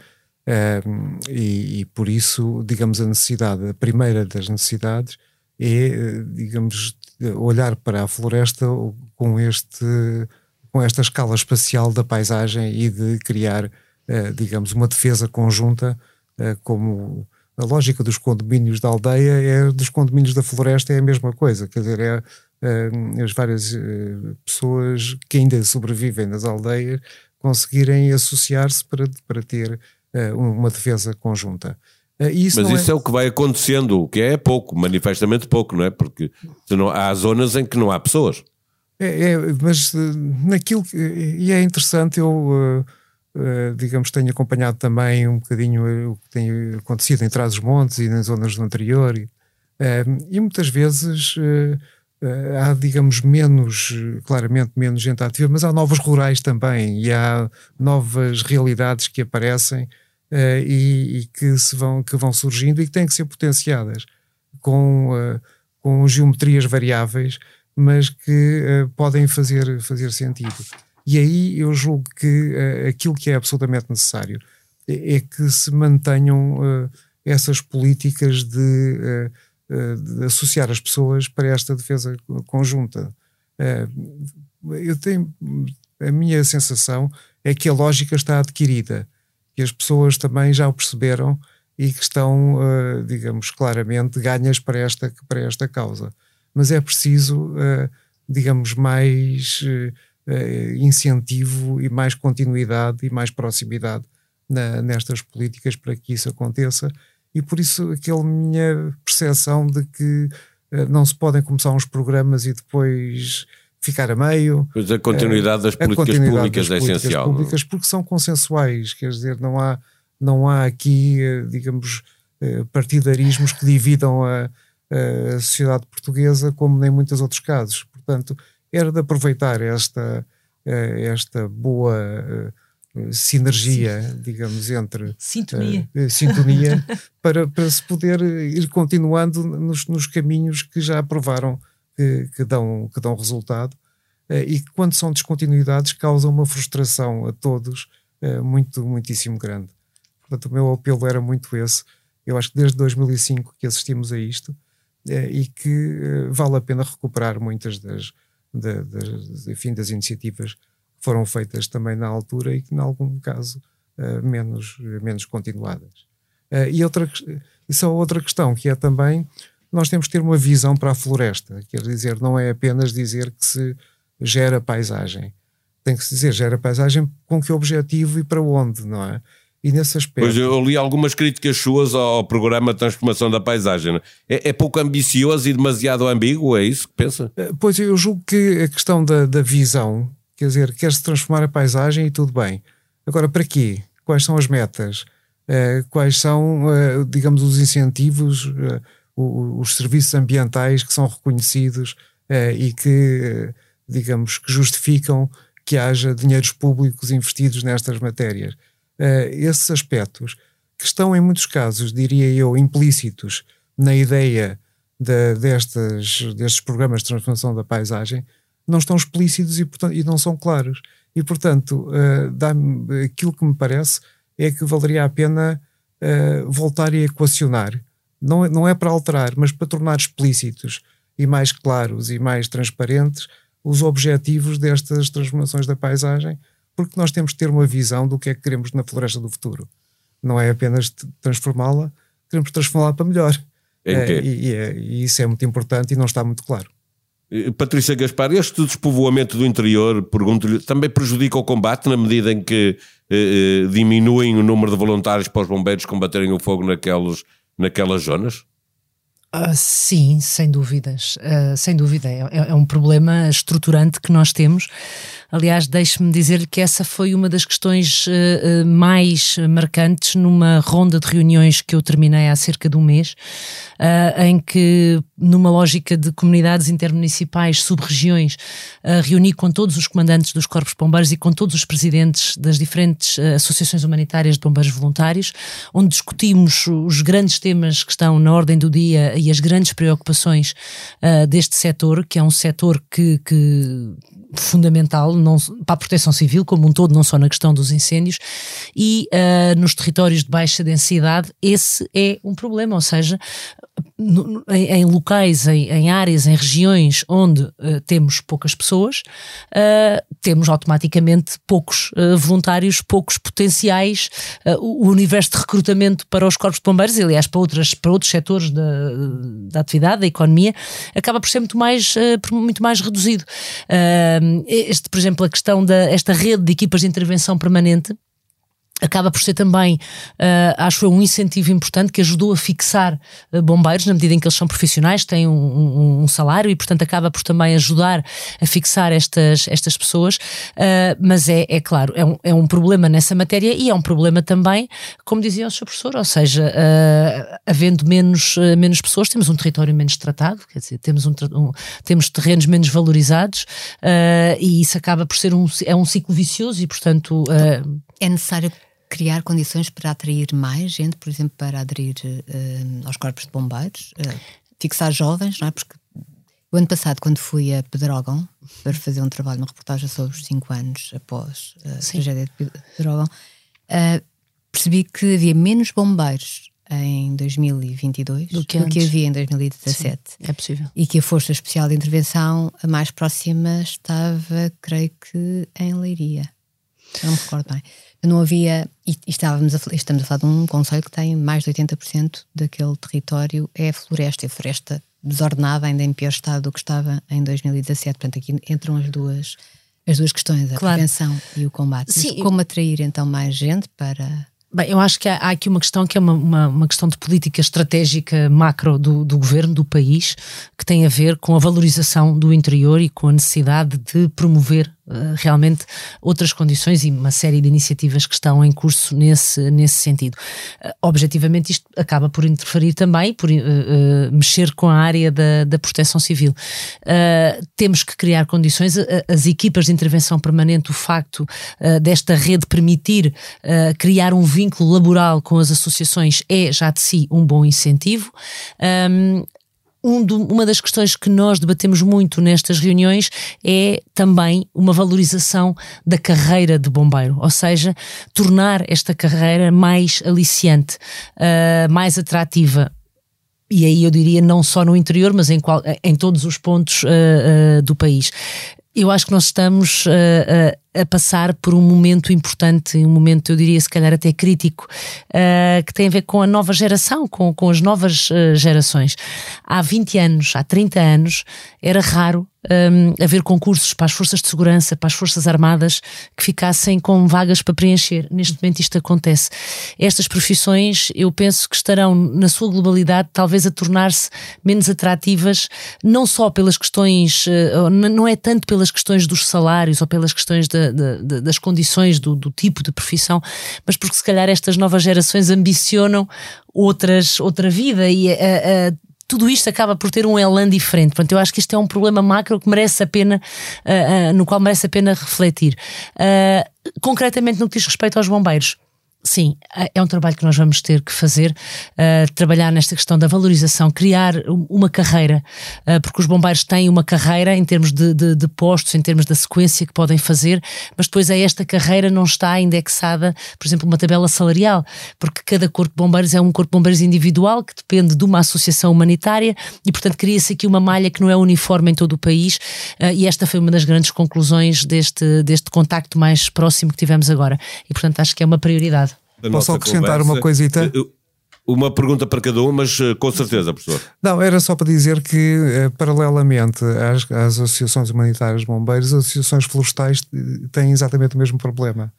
e, e, por isso, digamos, a necessidade, a primeira das necessidades é, digamos, olhar para a floresta com, este, com esta escala espacial da paisagem e de criar, uh, digamos, uma defesa conjunta, uh, como a lógica dos condomínios da aldeia é dos condomínios da floresta é a mesma coisa, quer dizer, é as várias pessoas que ainda sobrevivem nas aldeias conseguirem associar-se para, para ter uma defesa conjunta. Isso Mas isso é... é... o que vai acontecendo, o que é pouco, manifestamente pouco, não é? Porque não, há zonas em que não há pessoas. É, é mas naquilo que, e é interessante, eu digamos tenho acompanhado também um bocadinho o que tem acontecido em Trás-os-Montes e nas zonas do anterior e, e muitas vezes há, digamos, menos, claramente menos gente ativa, mas há novos rurais também e há novas realidades que aparecem uh, e, e, que, se vão, que vão surgindo e que têm que ser potenciadas com, com geometrias variáveis, mas que podem fazer, fazer sentido. E aí eu julgo que aquilo que é absolutamente necessário é, é que se mantenham essas políticas de, de, associar as pessoas para esta defesa conjunta. eu tenho a minha sensação é que a lógica está adquirida que as pessoas também já o perceberam e que estão, uh, digamos, claramente ganhas para esta, para esta causa. Mas é preciso, digamos, mais incentivo e mais continuidade e mais proximidade nestas políticas para que isso aconteça. E por isso, aquela minha percepção de que não se podem começar uns programas e depois ficar a meio. A continuidade das políticas continuidade públicas das é políticas essencial. Públicas, porque são consensuais, quer dizer, não há, não há aqui, eh, digamos, eh, partidarismos que dividam a, a sociedade portuguesa, como nem muitos outros casos. Portanto, era de aproveitar esta, eh, esta boa sinergia, Sim. digamos, entre sintonia, uh, sintonia [laughs] para, para se poder ir continuando nos, nos caminhos que já provaram que, que, dão, que dão resultado uh, e que, quando são descontinuidades, causam uma frustração a todos uh, muito, muitíssimo grande. Portanto, o meu apelo era muito esse. Eu acho que desde 2005 que assistimos a isto e que vale a pena recuperar muitas das, das, das, enfim, das iniciativas foram feitas também na altura e que, em algum caso, menos, menos continuadas. e outra, e só outra questão, que é também nós temos que ter uma visão para a floresta. Quer dizer, não é apenas dizer que se gera paisagem. Tem que se dizer gera paisagem com que objetivo e para onde, não é? E nesse aspecto. Pois eu li algumas críticas suas ao programa de transformação da paisagem. É, é pouco ambicioso e demasiado ambíguo, é isso que pensa? Eh, pois eu julgo que a questão da, da visão, quer dizer, quer-se transformar a paisagem e tudo bem. Agora, para quê? Quais são as metas? Uh, quais são, uh, digamos, os incentivos? Uh, o, os serviços ambientais que são reconhecidos eh, e que, digamos, que justificam que haja dinheiros públicos investidos nestas matérias. Eh, esses aspectos que estão, em muitos casos, diria eu, implícitos na ideia de, destes, destes programas de transformação da paisagem, não estão explícitos e, portanto, e não são claros. E, portanto, uh, aquilo que me parece é que valeria a pena uh, voltar a equacionar não, é, não é para alterar, mas para tornar explícitos e mais claros e mais transparentes os objetivos destas transformações da paisagem, porque nós temos que ter uma visão do que é que queremos na floresta do futuro. Não é apenas transformá-la, queremos transformá-la para melhor. É, e, e, é, e isso é muito importante e não está muito claro. Eh, Patrícia Gaspar, este despovoamento do interior, pergunto-lhe, também prejudica o combate na medida em que eh, eh, diminuem o número de voluntários para os bombeiros combaterem o fogo naqueles naquelas zonas? Uh, sim, sem dúvidas, uh, sem dúvida. É, é, um problema estruturante que nós temos. Aliás, deixe-me dizer que essa foi uma das questões uh, mais marcantes numa ronda de reuniões que eu terminei há cerca de um mês, em que, numa lógica de comunidades intermunicipais, sub-regiões, reuni com todos os comandantes dos corpos bombeiros e com todos os presidentes das diferentes associações humanitárias de bombeiros voluntários, onde discutimos os grandes temas que estão na ordem do dia e as grandes preocupações uh, deste setor, que é um setor que, que fundamental não, para a proteção civil como um todo, não só na questão dos incêndios, e uh, nos territórios de baixa densidade, esse é um problema, ou seja, no, em, em, locais, em, em, áreas, em regiões onde uh, temos poucas pessoas, uh, temos automaticamente poucos uh, voluntários, poucos potenciais. O, o, universo de recrutamento para os corpos de bombeiros, aliás, para, outras, para outros setores da, da atividade, da economia, acaba por ser muito mais, muito mais reduzido. Este, por exemplo, a questão da esta rede de equipas de intervenção permanente acaba por ser também, uh, acho eu, um incentivo importante que ajudou a fixar uh, bombeiros, na medida em que eles são profissionais, têm um, um, um, salário e, portanto, acaba por também ajudar a fixar estas, estas pessoas. Uh, mas é, é claro, é um, é um problema nessa matéria e é um problema também, como dizia o Sr. Professor, ou seja, havendo menos, menos pessoas, temos um território menos tratado, quer dizer, temos, um, temos terrenos menos valorizados e isso acaba por ser um, é um ciclo vicioso e, portanto. é necessário criar condições para atrair mais gente, por exemplo, para aderir uh, aos corpos de bombeiros, uh, fixar jovens, não é? Porque o ano passado, quando fui a Pedrógão para fazer um trabalho, uma reportagem sobre os 5 anos após a tragédia de Pedrógão, uh, percebi que havia menos bombeiros em 2022 do que, do que havia em 2017. Sim, é possível. E que a Força Especial de Intervenção, a mais próxima, estava, creio que, em Leiria. Não me recordo bem não havia, e, estávamos a, estamos a falar de um conselho que tem mais de 80% daquele território é floresta, é floresta desordenada, ainda em pior estado do que estava em 2017. Portanto, aqui entram as duas, as duas questões, a claro. prevenção e o combate. Sim. Mas como atrair então mais gente para. Bem, eu acho que há, há aqui uma questão que é uma, uma, uma, questão de política estratégica macro do, do governo, do país, que tem a ver com a valorização do interior e com a necessidade de promover realmente outras condições e uma série de iniciativas que estão em curso nesse, nesse sentido. Uh, objetivamente, isto acaba por interferir também, por uh, mexer com a área da, da proteção civil. temos que criar condições, as equipas de intervenção permanente, o facto desta rede permitir criar um vínculo laboral com as associações é já de si um bom incentivo. Um, um do, uma das questões que nós debatemos muito nestas reuniões é também uma valorização da carreira de bombeiro, ou seja, tornar esta carreira mais aliciante, uh, mais atrativa e aí eu diria não só no interior, mas em, qual, em todos os pontos uh, uh, do país. Eu acho que nós estamos uh, a passar por um momento importante, um momento, eu diria, se calhar até crítico, uh, que tem a ver com a nova geração, com, com as novas uh, gerações. Há 20 anos, há 30 anos, era raro um, haver concursos para as forças de segurança, para as forças armadas que ficassem com vagas para preencher. Neste momento isto acontece. Estas profissões, eu penso que estarão na sua globalidade talvez a tornar-se menos atrativas, não só pelas questões, não é tanto pelas questões dos salários ou pelas questões da, da, das condições do, do, tipo de profissão, mas porque se calhar estas novas gerações ambicionam outras, outra vida e a, a tudo isto acaba por ter um elan diferente. Portanto, eu acho que isto é um problema macro que merece a pena, uh, uh, no qual merece a pena refletir. Uh, concretamente no que diz respeito aos bombeiros. Sim, é, é um trabalho que nós vamos ter que fazer, uh, trabalhar nesta questão da valorização, criar uma carreira, uh, porque os bombeiros têm uma carreira em termos de, de, de, postos, em termos da sequência que podem fazer, mas depois a esta carreira não está indexada, por exemplo, uma tabela salarial, porque cada corpo de bombeiros é um corpo de bombeiros individual que depende de uma associação humanitária e, portanto, cria-se aqui uma malha que não é uniforme em todo o país uh, e esta foi uma das grandes conclusões deste, deste contacto mais próximo que tivemos agora e, portanto, acho que é uma prioridade. Posso acrescentar conversa. uma coisita? Eh, uma pergunta para cada um, mas eh, com certeza, professor. Não, era só para dizer que, eh, paralelamente às, às associações humanitárias de bombeiros, as associações florestais têm exatamente o mesmo problema.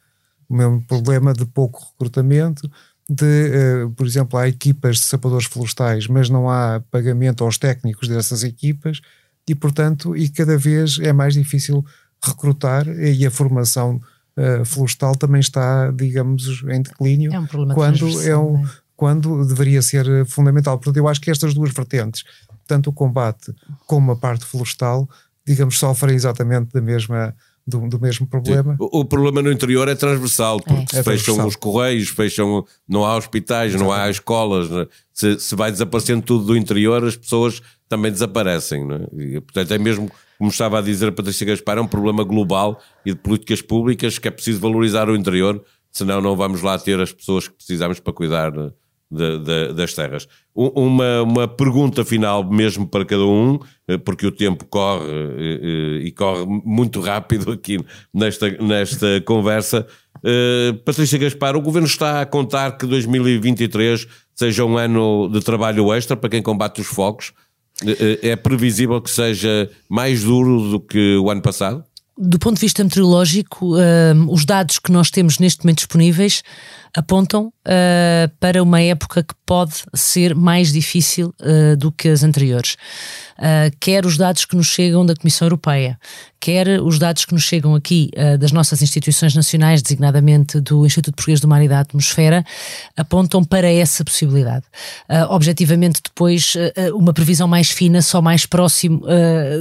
O mesmo problema de pouco recrutamento, de, por exemplo, há equipas de sapadores florestais, mas não há pagamento aos técnicos dessas equipas e, portanto, e cada vez é mais difícil recrutar e a formação uh, florestal também está, digamos, em declínio. É um problema quando é um, é? quando deveria ser fundamental. Portanto, eu acho que estas duas vertentes, tanto o combate como a parte florestal, digamos, sofrem exatamente da mesma do, do, mesmo problema. O, o, problema no interior é transversal, porque é. se é fecham transversal. os correios, fecham, não há hospitais, Exatamente. não há escolas, né? se, se, vai desaparecendo tudo do interior, as pessoas também desaparecem. Né? E, portanto, é mesmo como estava a dizer a Patrícia Gaspar, é um problema global e de políticas públicas que é preciso valorizar o interior, senão não vamos lá ter as pessoas que precisamos para cuidar de, de, das terras. Uma, uma pergunta final mesmo para cada um, eh, porque o tempo corre eh, eh, e corre muito rápido [laughs] aqui nesta, nesta conversa. Patrícia Gaspar, o Governo está a contar que 2023 seja um ano de trabalho extra para quem combate os focos? É previsível que seja mais duro do que o ano passado? do ponto de vista meteorológico, os dados que nós temos neste momento disponíveis apontam uh, para uma época que pode ser mais difícil uh, do que as anteriores. Uh, quer os dados que nos chegam da Comissão Europeia, quer os dados que nos chegam aqui das nossas instituições nacionais, designadamente do Instituto Português do Mar e da Atmosfera, apontam para essa possibilidade. objetivamente, depois, uma previsão mais fina, só mais próximo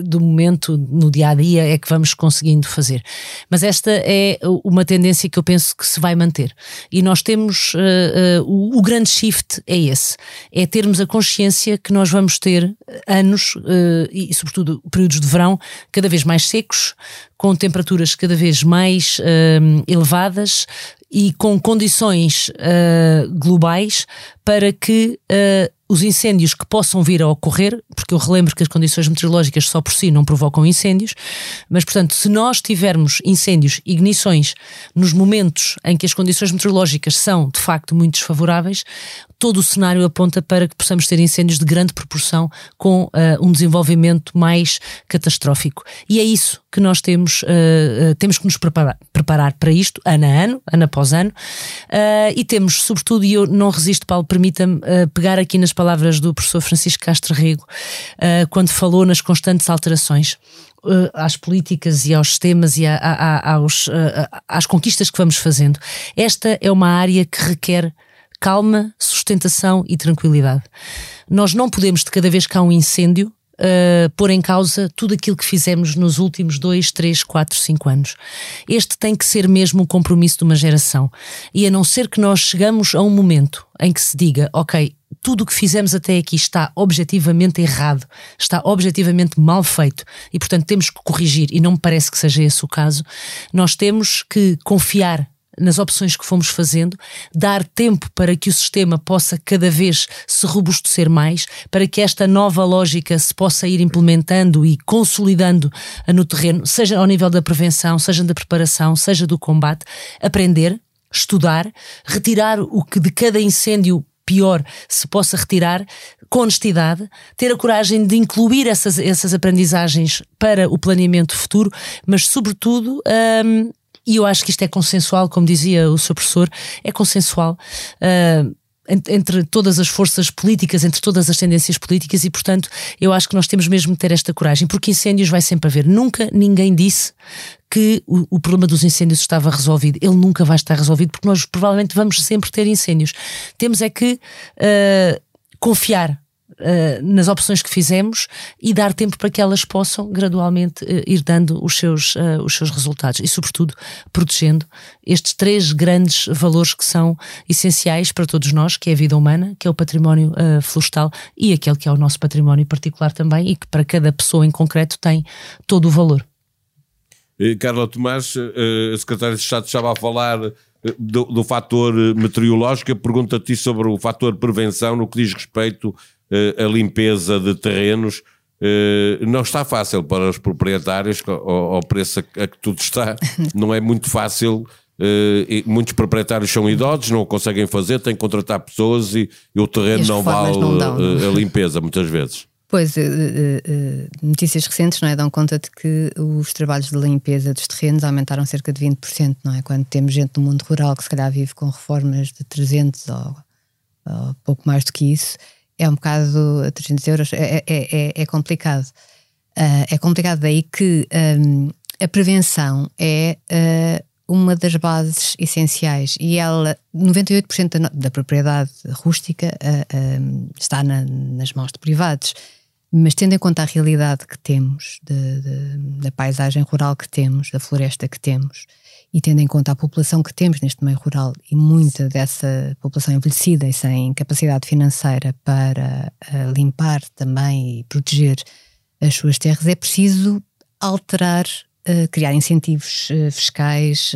do momento, no dia a dia, é que vamos conseguindo fazer. Mas esta é uma tendência que eu penso que se vai manter. E nós temos uh, uh, o, o, grande shift é esse, é termos a consciência que nós vamos ter anos uh, e sobretudo períodos de verão cada vez mais secos, com temperaturas cada vez mais elevadas e com condições globais para que os incêndios que possam vir a ocorrer, porque eu relembro que as condições meteorológicas só por si não provocam incêndios, mas portanto, se nós tivermos incêndios, ignições, nos momentos em que as condições meteorológicas são de facto muito desfavoráveis, todo o cenário aponta para que possamos ter incêndios de grande proporção com uh, um desenvolvimento mais catastrófico. E é isso que nós temos, uh, uh, temos que nos preparar, preparar para isto, ano a ano, ano após ano, e temos, sobretudo, e eu não resisto, Paulo, permita-me pegar aqui nas palavras do professor Francisco Castro Rego, quando falou nas constantes alterações às políticas e aos sistemas e a, a, aos, às conquistas que vamos fazendo. Esta é uma área que requer calma, sustentação e tranquilidade. Nós não podemos, de cada vez que há um incêndio, uh, pôr em causa tudo aquilo que fizemos nos últimos dois, três, quatro, cinco anos. Este tem que ser mesmo um compromisso de uma geração. E a não ser que nós chegamos a um momento em que se diga, ok, tudo o que fizemos até aqui está objetivamente errado, está objetivamente mal feito e, portanto, temos que corrigir, e não me parece que seja esse o caso, nós temos que confiar nas opções que fomos fazendo, dar tempo para que o sistema possa cada vez se robustecer mais, para que esta nova lógica se possa ir implementando e consolidando no terreno, seja ao nível da prevenção, seja da preparação, seja do combate, aprender, estudar, retirar o que de cada incêndio pior se possa retirar com honestidade, ter a coragem de incluir essas, essas aprendizagens para o planeamento futuro, mas, sobretudo, hum, e eu acho que isto é consensual, como dizia o seu professor, é consensual. Uh, entre todas as forças políticas, entre todas as tendências políticas, e portanto eu acho que nós temos mesmo de ter esta coragem, porque incêndios vai sempre haver. Nunca ninguém disse que o, o, problema dos incêndios estava resolvido. Ele nunca vai estar resolvido, porque nós provavelmente vamos sempre ter incêndios. Temos é que uh, confiar uh, nas opções que fizemos e dar tempo para que elas possam gradualmente uh, ir dando os seus, uh, os seus resultados e, sobretudo, protegendo estes três grandes valores que são essenciais para todos nós, que é a vida humana, que é o património florestal e aquele que é o nosso património particular também e que para cada pessoa em concreto tem todo o valor. Carla Tomás, a secretária de Estado estava a falar do, do fator meteorológico, pergunta-te sobre o fator prevenção no que diz respeito eh, a limpeza de terrenos. Uh, não está fácil para os proprietários, ao, preço a, que tudo está, [laughs] não é muito fácil. Uh, muitos proprietários são idosos, não o conseguem fazer, têm que contratar pessoas e, o terreno não vale não dão, a limpeza, muitas vezes. Pois, notícias recentes não é, dão conta de que os trabalhos de limpeza dos terrenos aumentaram cerca de 20%, não é? Quando temos gente no mundo rural que se calhar vive com reformas de 300 ou, ou pouco mais do que isso, é um bocado 300 euros, é, é, é, é complicado. Uh, é complicado daí que um, a prevenção é uh, uma das bases essenciais e ela, 98% da, da propriedade rústica uh, está na, nas mãos de privados. Mas tendo em conta a realidade que temos, de, de, da paisagem rural que temos, da floresta que temos, e tendo em conta a população que temos neste meio rural e muita dessa população envelhecida e sem capacidade financeira para uh, limpar também e proteger as suas terras, é preciso alterar, uh, criar incentivos uh, fiscais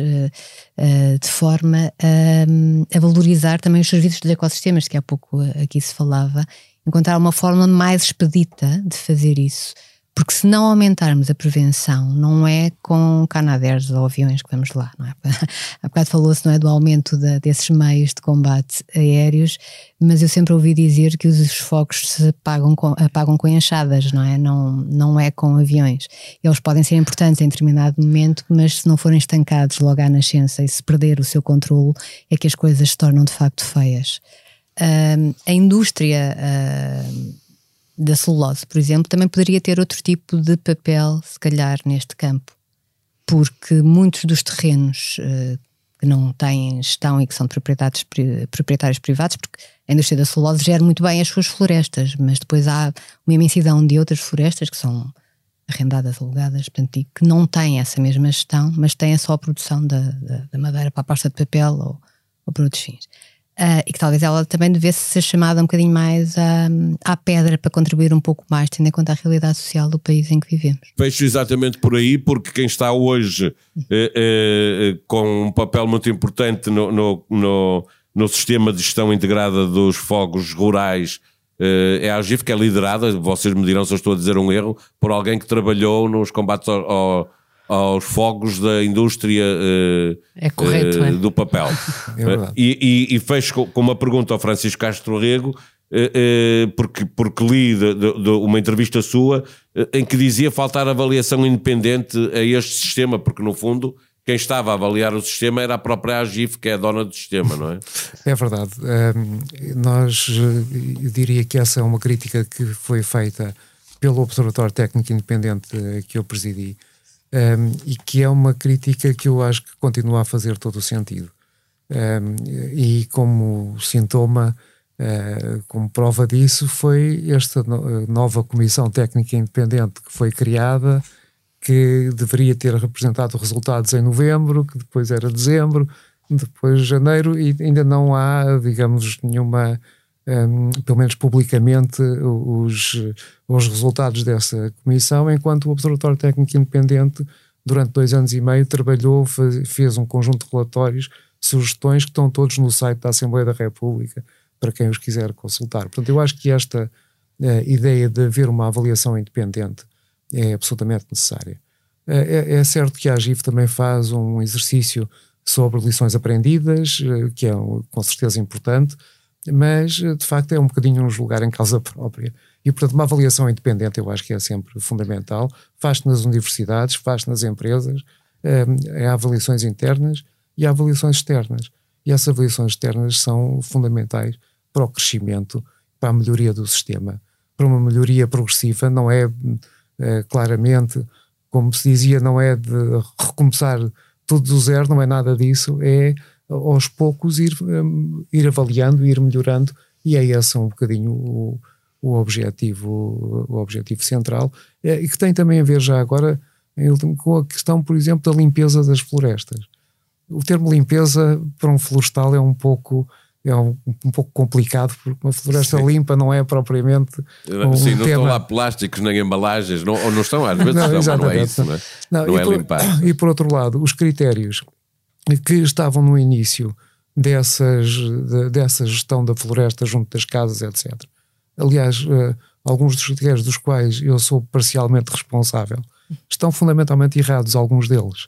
de forma a, a, valorizar também os serviços dos ecossistemas, que há pouco aqui se falava, encontrar uma forma mais expedita de fazer isso Porque se não aumentarmos a prevenção, não é com canadeiros ou aviões que vamos lá, não é? [laughs] Há bocado falou-se, não é, do aumento de, desses meios de combate aéreos, mas eu sempre ouvi dizer que os focos se apagam com, apagam com enxadas, não é? Não, não é com aviões. Eles podem ser importantes em determinado momento, mas se não forem estancados logo à nascença e se perder o seu controle, é que as coisas se tornam de facto feias. Uh, a indústria... Uh, da celulose, por exemplo, também poderia ter outro tipo de papel, se calhar, neste campo, porque muitos dos terrenos uh, que não têm gestão e que são de proprietários, proprietários privados, porque a indústria da celulose gera muito bem as suas florestas, mas depois há uma imensidão de outras florestas que são arrendadas, alugadas, portanto, e que não têm essa mesma gestão, mas têm só a produção da, da, da madeira para a pasta de papel ou, ou para outros fins. Uh, e que talvez ela também devesse ser chamada um bocadinho mais à, à pedra para contribuir um pouco mais, tendo em conta a realidade social do país em que vivemos. Fecho exatamente por aí, porque quem está hoje eh, eh, com um papel muito importante no, no, no, no, sistema de gestão integrada dos fogos rurais eh, é a AGIF, que é liderada, vocês me dirão se eu estou a dizer um erro, por alguém que trabalhou nos combates ao, ao aos fogos da indústria uh, é correto, uh, é? do papel. [laughs] É e, e, e, fecho com uma pergunta ao Francisco Castro Rego, uh, porque, porque li de, de, de uma entrevista sua em que dizia faltar avaliação independente a este sistema, porque no fundo quem estava a avaliar o sistema era a própria AGIF, que é a dona do sistema, não é? [laughs] É verdade. Um, nós, eu diria que essa é uma crítica que foi feita pelo Observatório Técnico Independente que eu presidi um, e que é uma crítica que eu acho que continua a fazer todo o sentido. Um, e como sintoma, uh, como prova disso, foi esta no nova Comissão Técnica Independente que foi criada, que deveria ter representado resultados em novembro, que depois era dezembro, depois janeiro, e ainda não há, digamos, nenhuma um, pelo menos publicamente, os, os resultados dessa comissão, enquanto o Observatório Técnico Independente, durante dois anos e meio, trabalhou, fez um conjunto de relatórios, sugestões que estão todos no site da Assembleia da República, para quem os quiser consultar. Portanto, eu acho que esta uh, ideia de haver uma avaliação independente é absolutamente necessária. Uh, é, é, certo que a AGIF também faz um exercício sobre lições aprendidas, uh, que é com certeza importante, mas eh, de facto é um bocadinho um julgar em causa própria. E, portanto, uma avaliação independente eu acho que é sempre fundamental. Faz-se nas universidades, faz-se nas empresas, é, é avaliações internas e há avaliações externas. E essas avaliações externas são fundamentais para o crescimento, para a melhoria do sistema. Para uma melhoria progressiva, não é, é claramente, como se dizia, não é de recomeçar tudo do zero, não é nada disso, é aos poucos ir, um, ir avaliando, ir melhorando, e é esse um bocadinho o, o objetivo, o objetivo central, é, e que tem também a ver já agora último, com a questão, por exemplo, da limpeza das florestas. O termo limpeza para um florestal é um pouco é um, um pouco complicado porque uma floresta Sim. limpa não é propriamente um Sim, não tema... estão lá plásticos nem embalagens, não, ou não estão às vezes, não, não é isso, não é, não, não é por, limpar. E por outro lado, os critérios que estavam no início dessas, de, dessa gestão da floresta junto das casas, etc. Aliás, uh, alguns dos critérios dos quais eu sou parcialmente responsável estão fundamentalmente errados, alguns deles.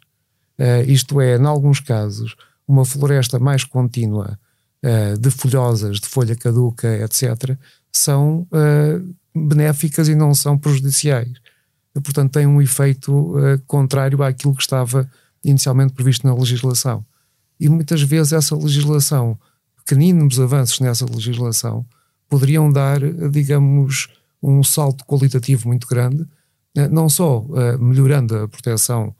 Uh, isto é, em alguns casos, uma floresta mais contínua uh, de folhosas, de folha caduca, etc., são benéficas e não são prejudiciais. Portanto, tem um efeito contrário àquilo que estava inicialmente previsto na legislação. E muitas vezes essa legislação, pequeninos avanços nessa legislação, poderiam dar, digamos, um salto qualitativo muito grande, eh, não só uh, melhorando a proteção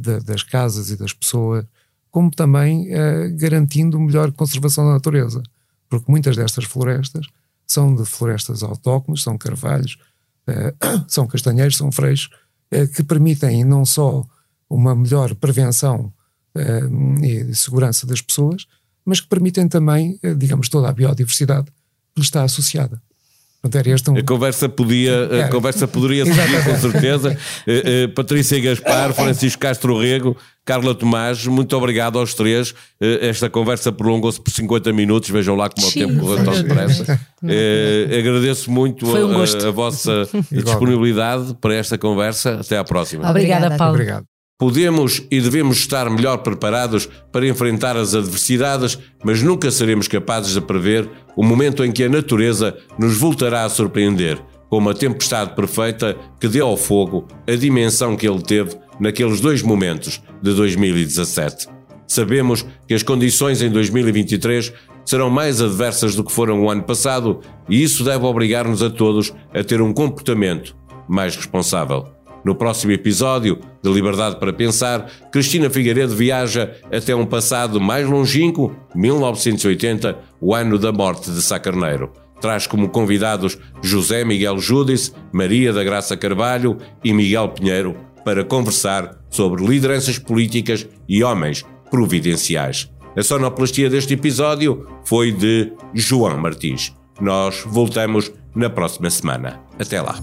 de, das casas e das pessoas, como também uh, garantindo melhor conservação da natureza. Porque muitas destas florestas são de florestas autóctones, são carvalhos, [coughs] são castanheiros, são freixos, que permitem não só uma melhor prevenção uh, e segurança das pessoas, mas que permitem também, uh, digamos, toda a biodiversidade que lhe está associada. Um... A conversa podia, a conversa poderia seguir com certeza. Uh, uh, Patrícia Gaspar, Francisco Castro Rego, Carla Tomás, muito obrigado aos três. Uh, esta conversa prolongou-se por 50 minutos, vejam lá como Sim, o tempo correu tão depressa. agradeço muito um a, a, vossa [laughs] disponibilidade para esta conversa. Até à próxima. Obrigada, Paulo. Obrigado. Podemos e devemos estar melhor preparados para enfrentar as adversidades, mas nunca seremos capazes de prever o momento em que a natureza nos voltará a surpreender, com uma tempestade perfeita que deu ao fogo a dimensão que ele teve naqueles dois momentos de 2017. Sabemos que as condições em 2023 serão mais adversas do que foram o ano passado e isso deve obrigar-nos a todos a ter um comportamento mais responsável. No próximo episódio de Liberdade para Pensar, Cristina Figueiredo viaja até um passado mais longínquo, 1980, o ano da morte de Sá Carneiro. Traz como convidados José Miguel Júdice, Maria da Graça Carvalho e Miguel Pinheiro para conversar sobre lideranças políticas e homens providenciais. A sonoplastia deste episódio foi de João Martins. Nós voltamos na próxima semana. Até lá.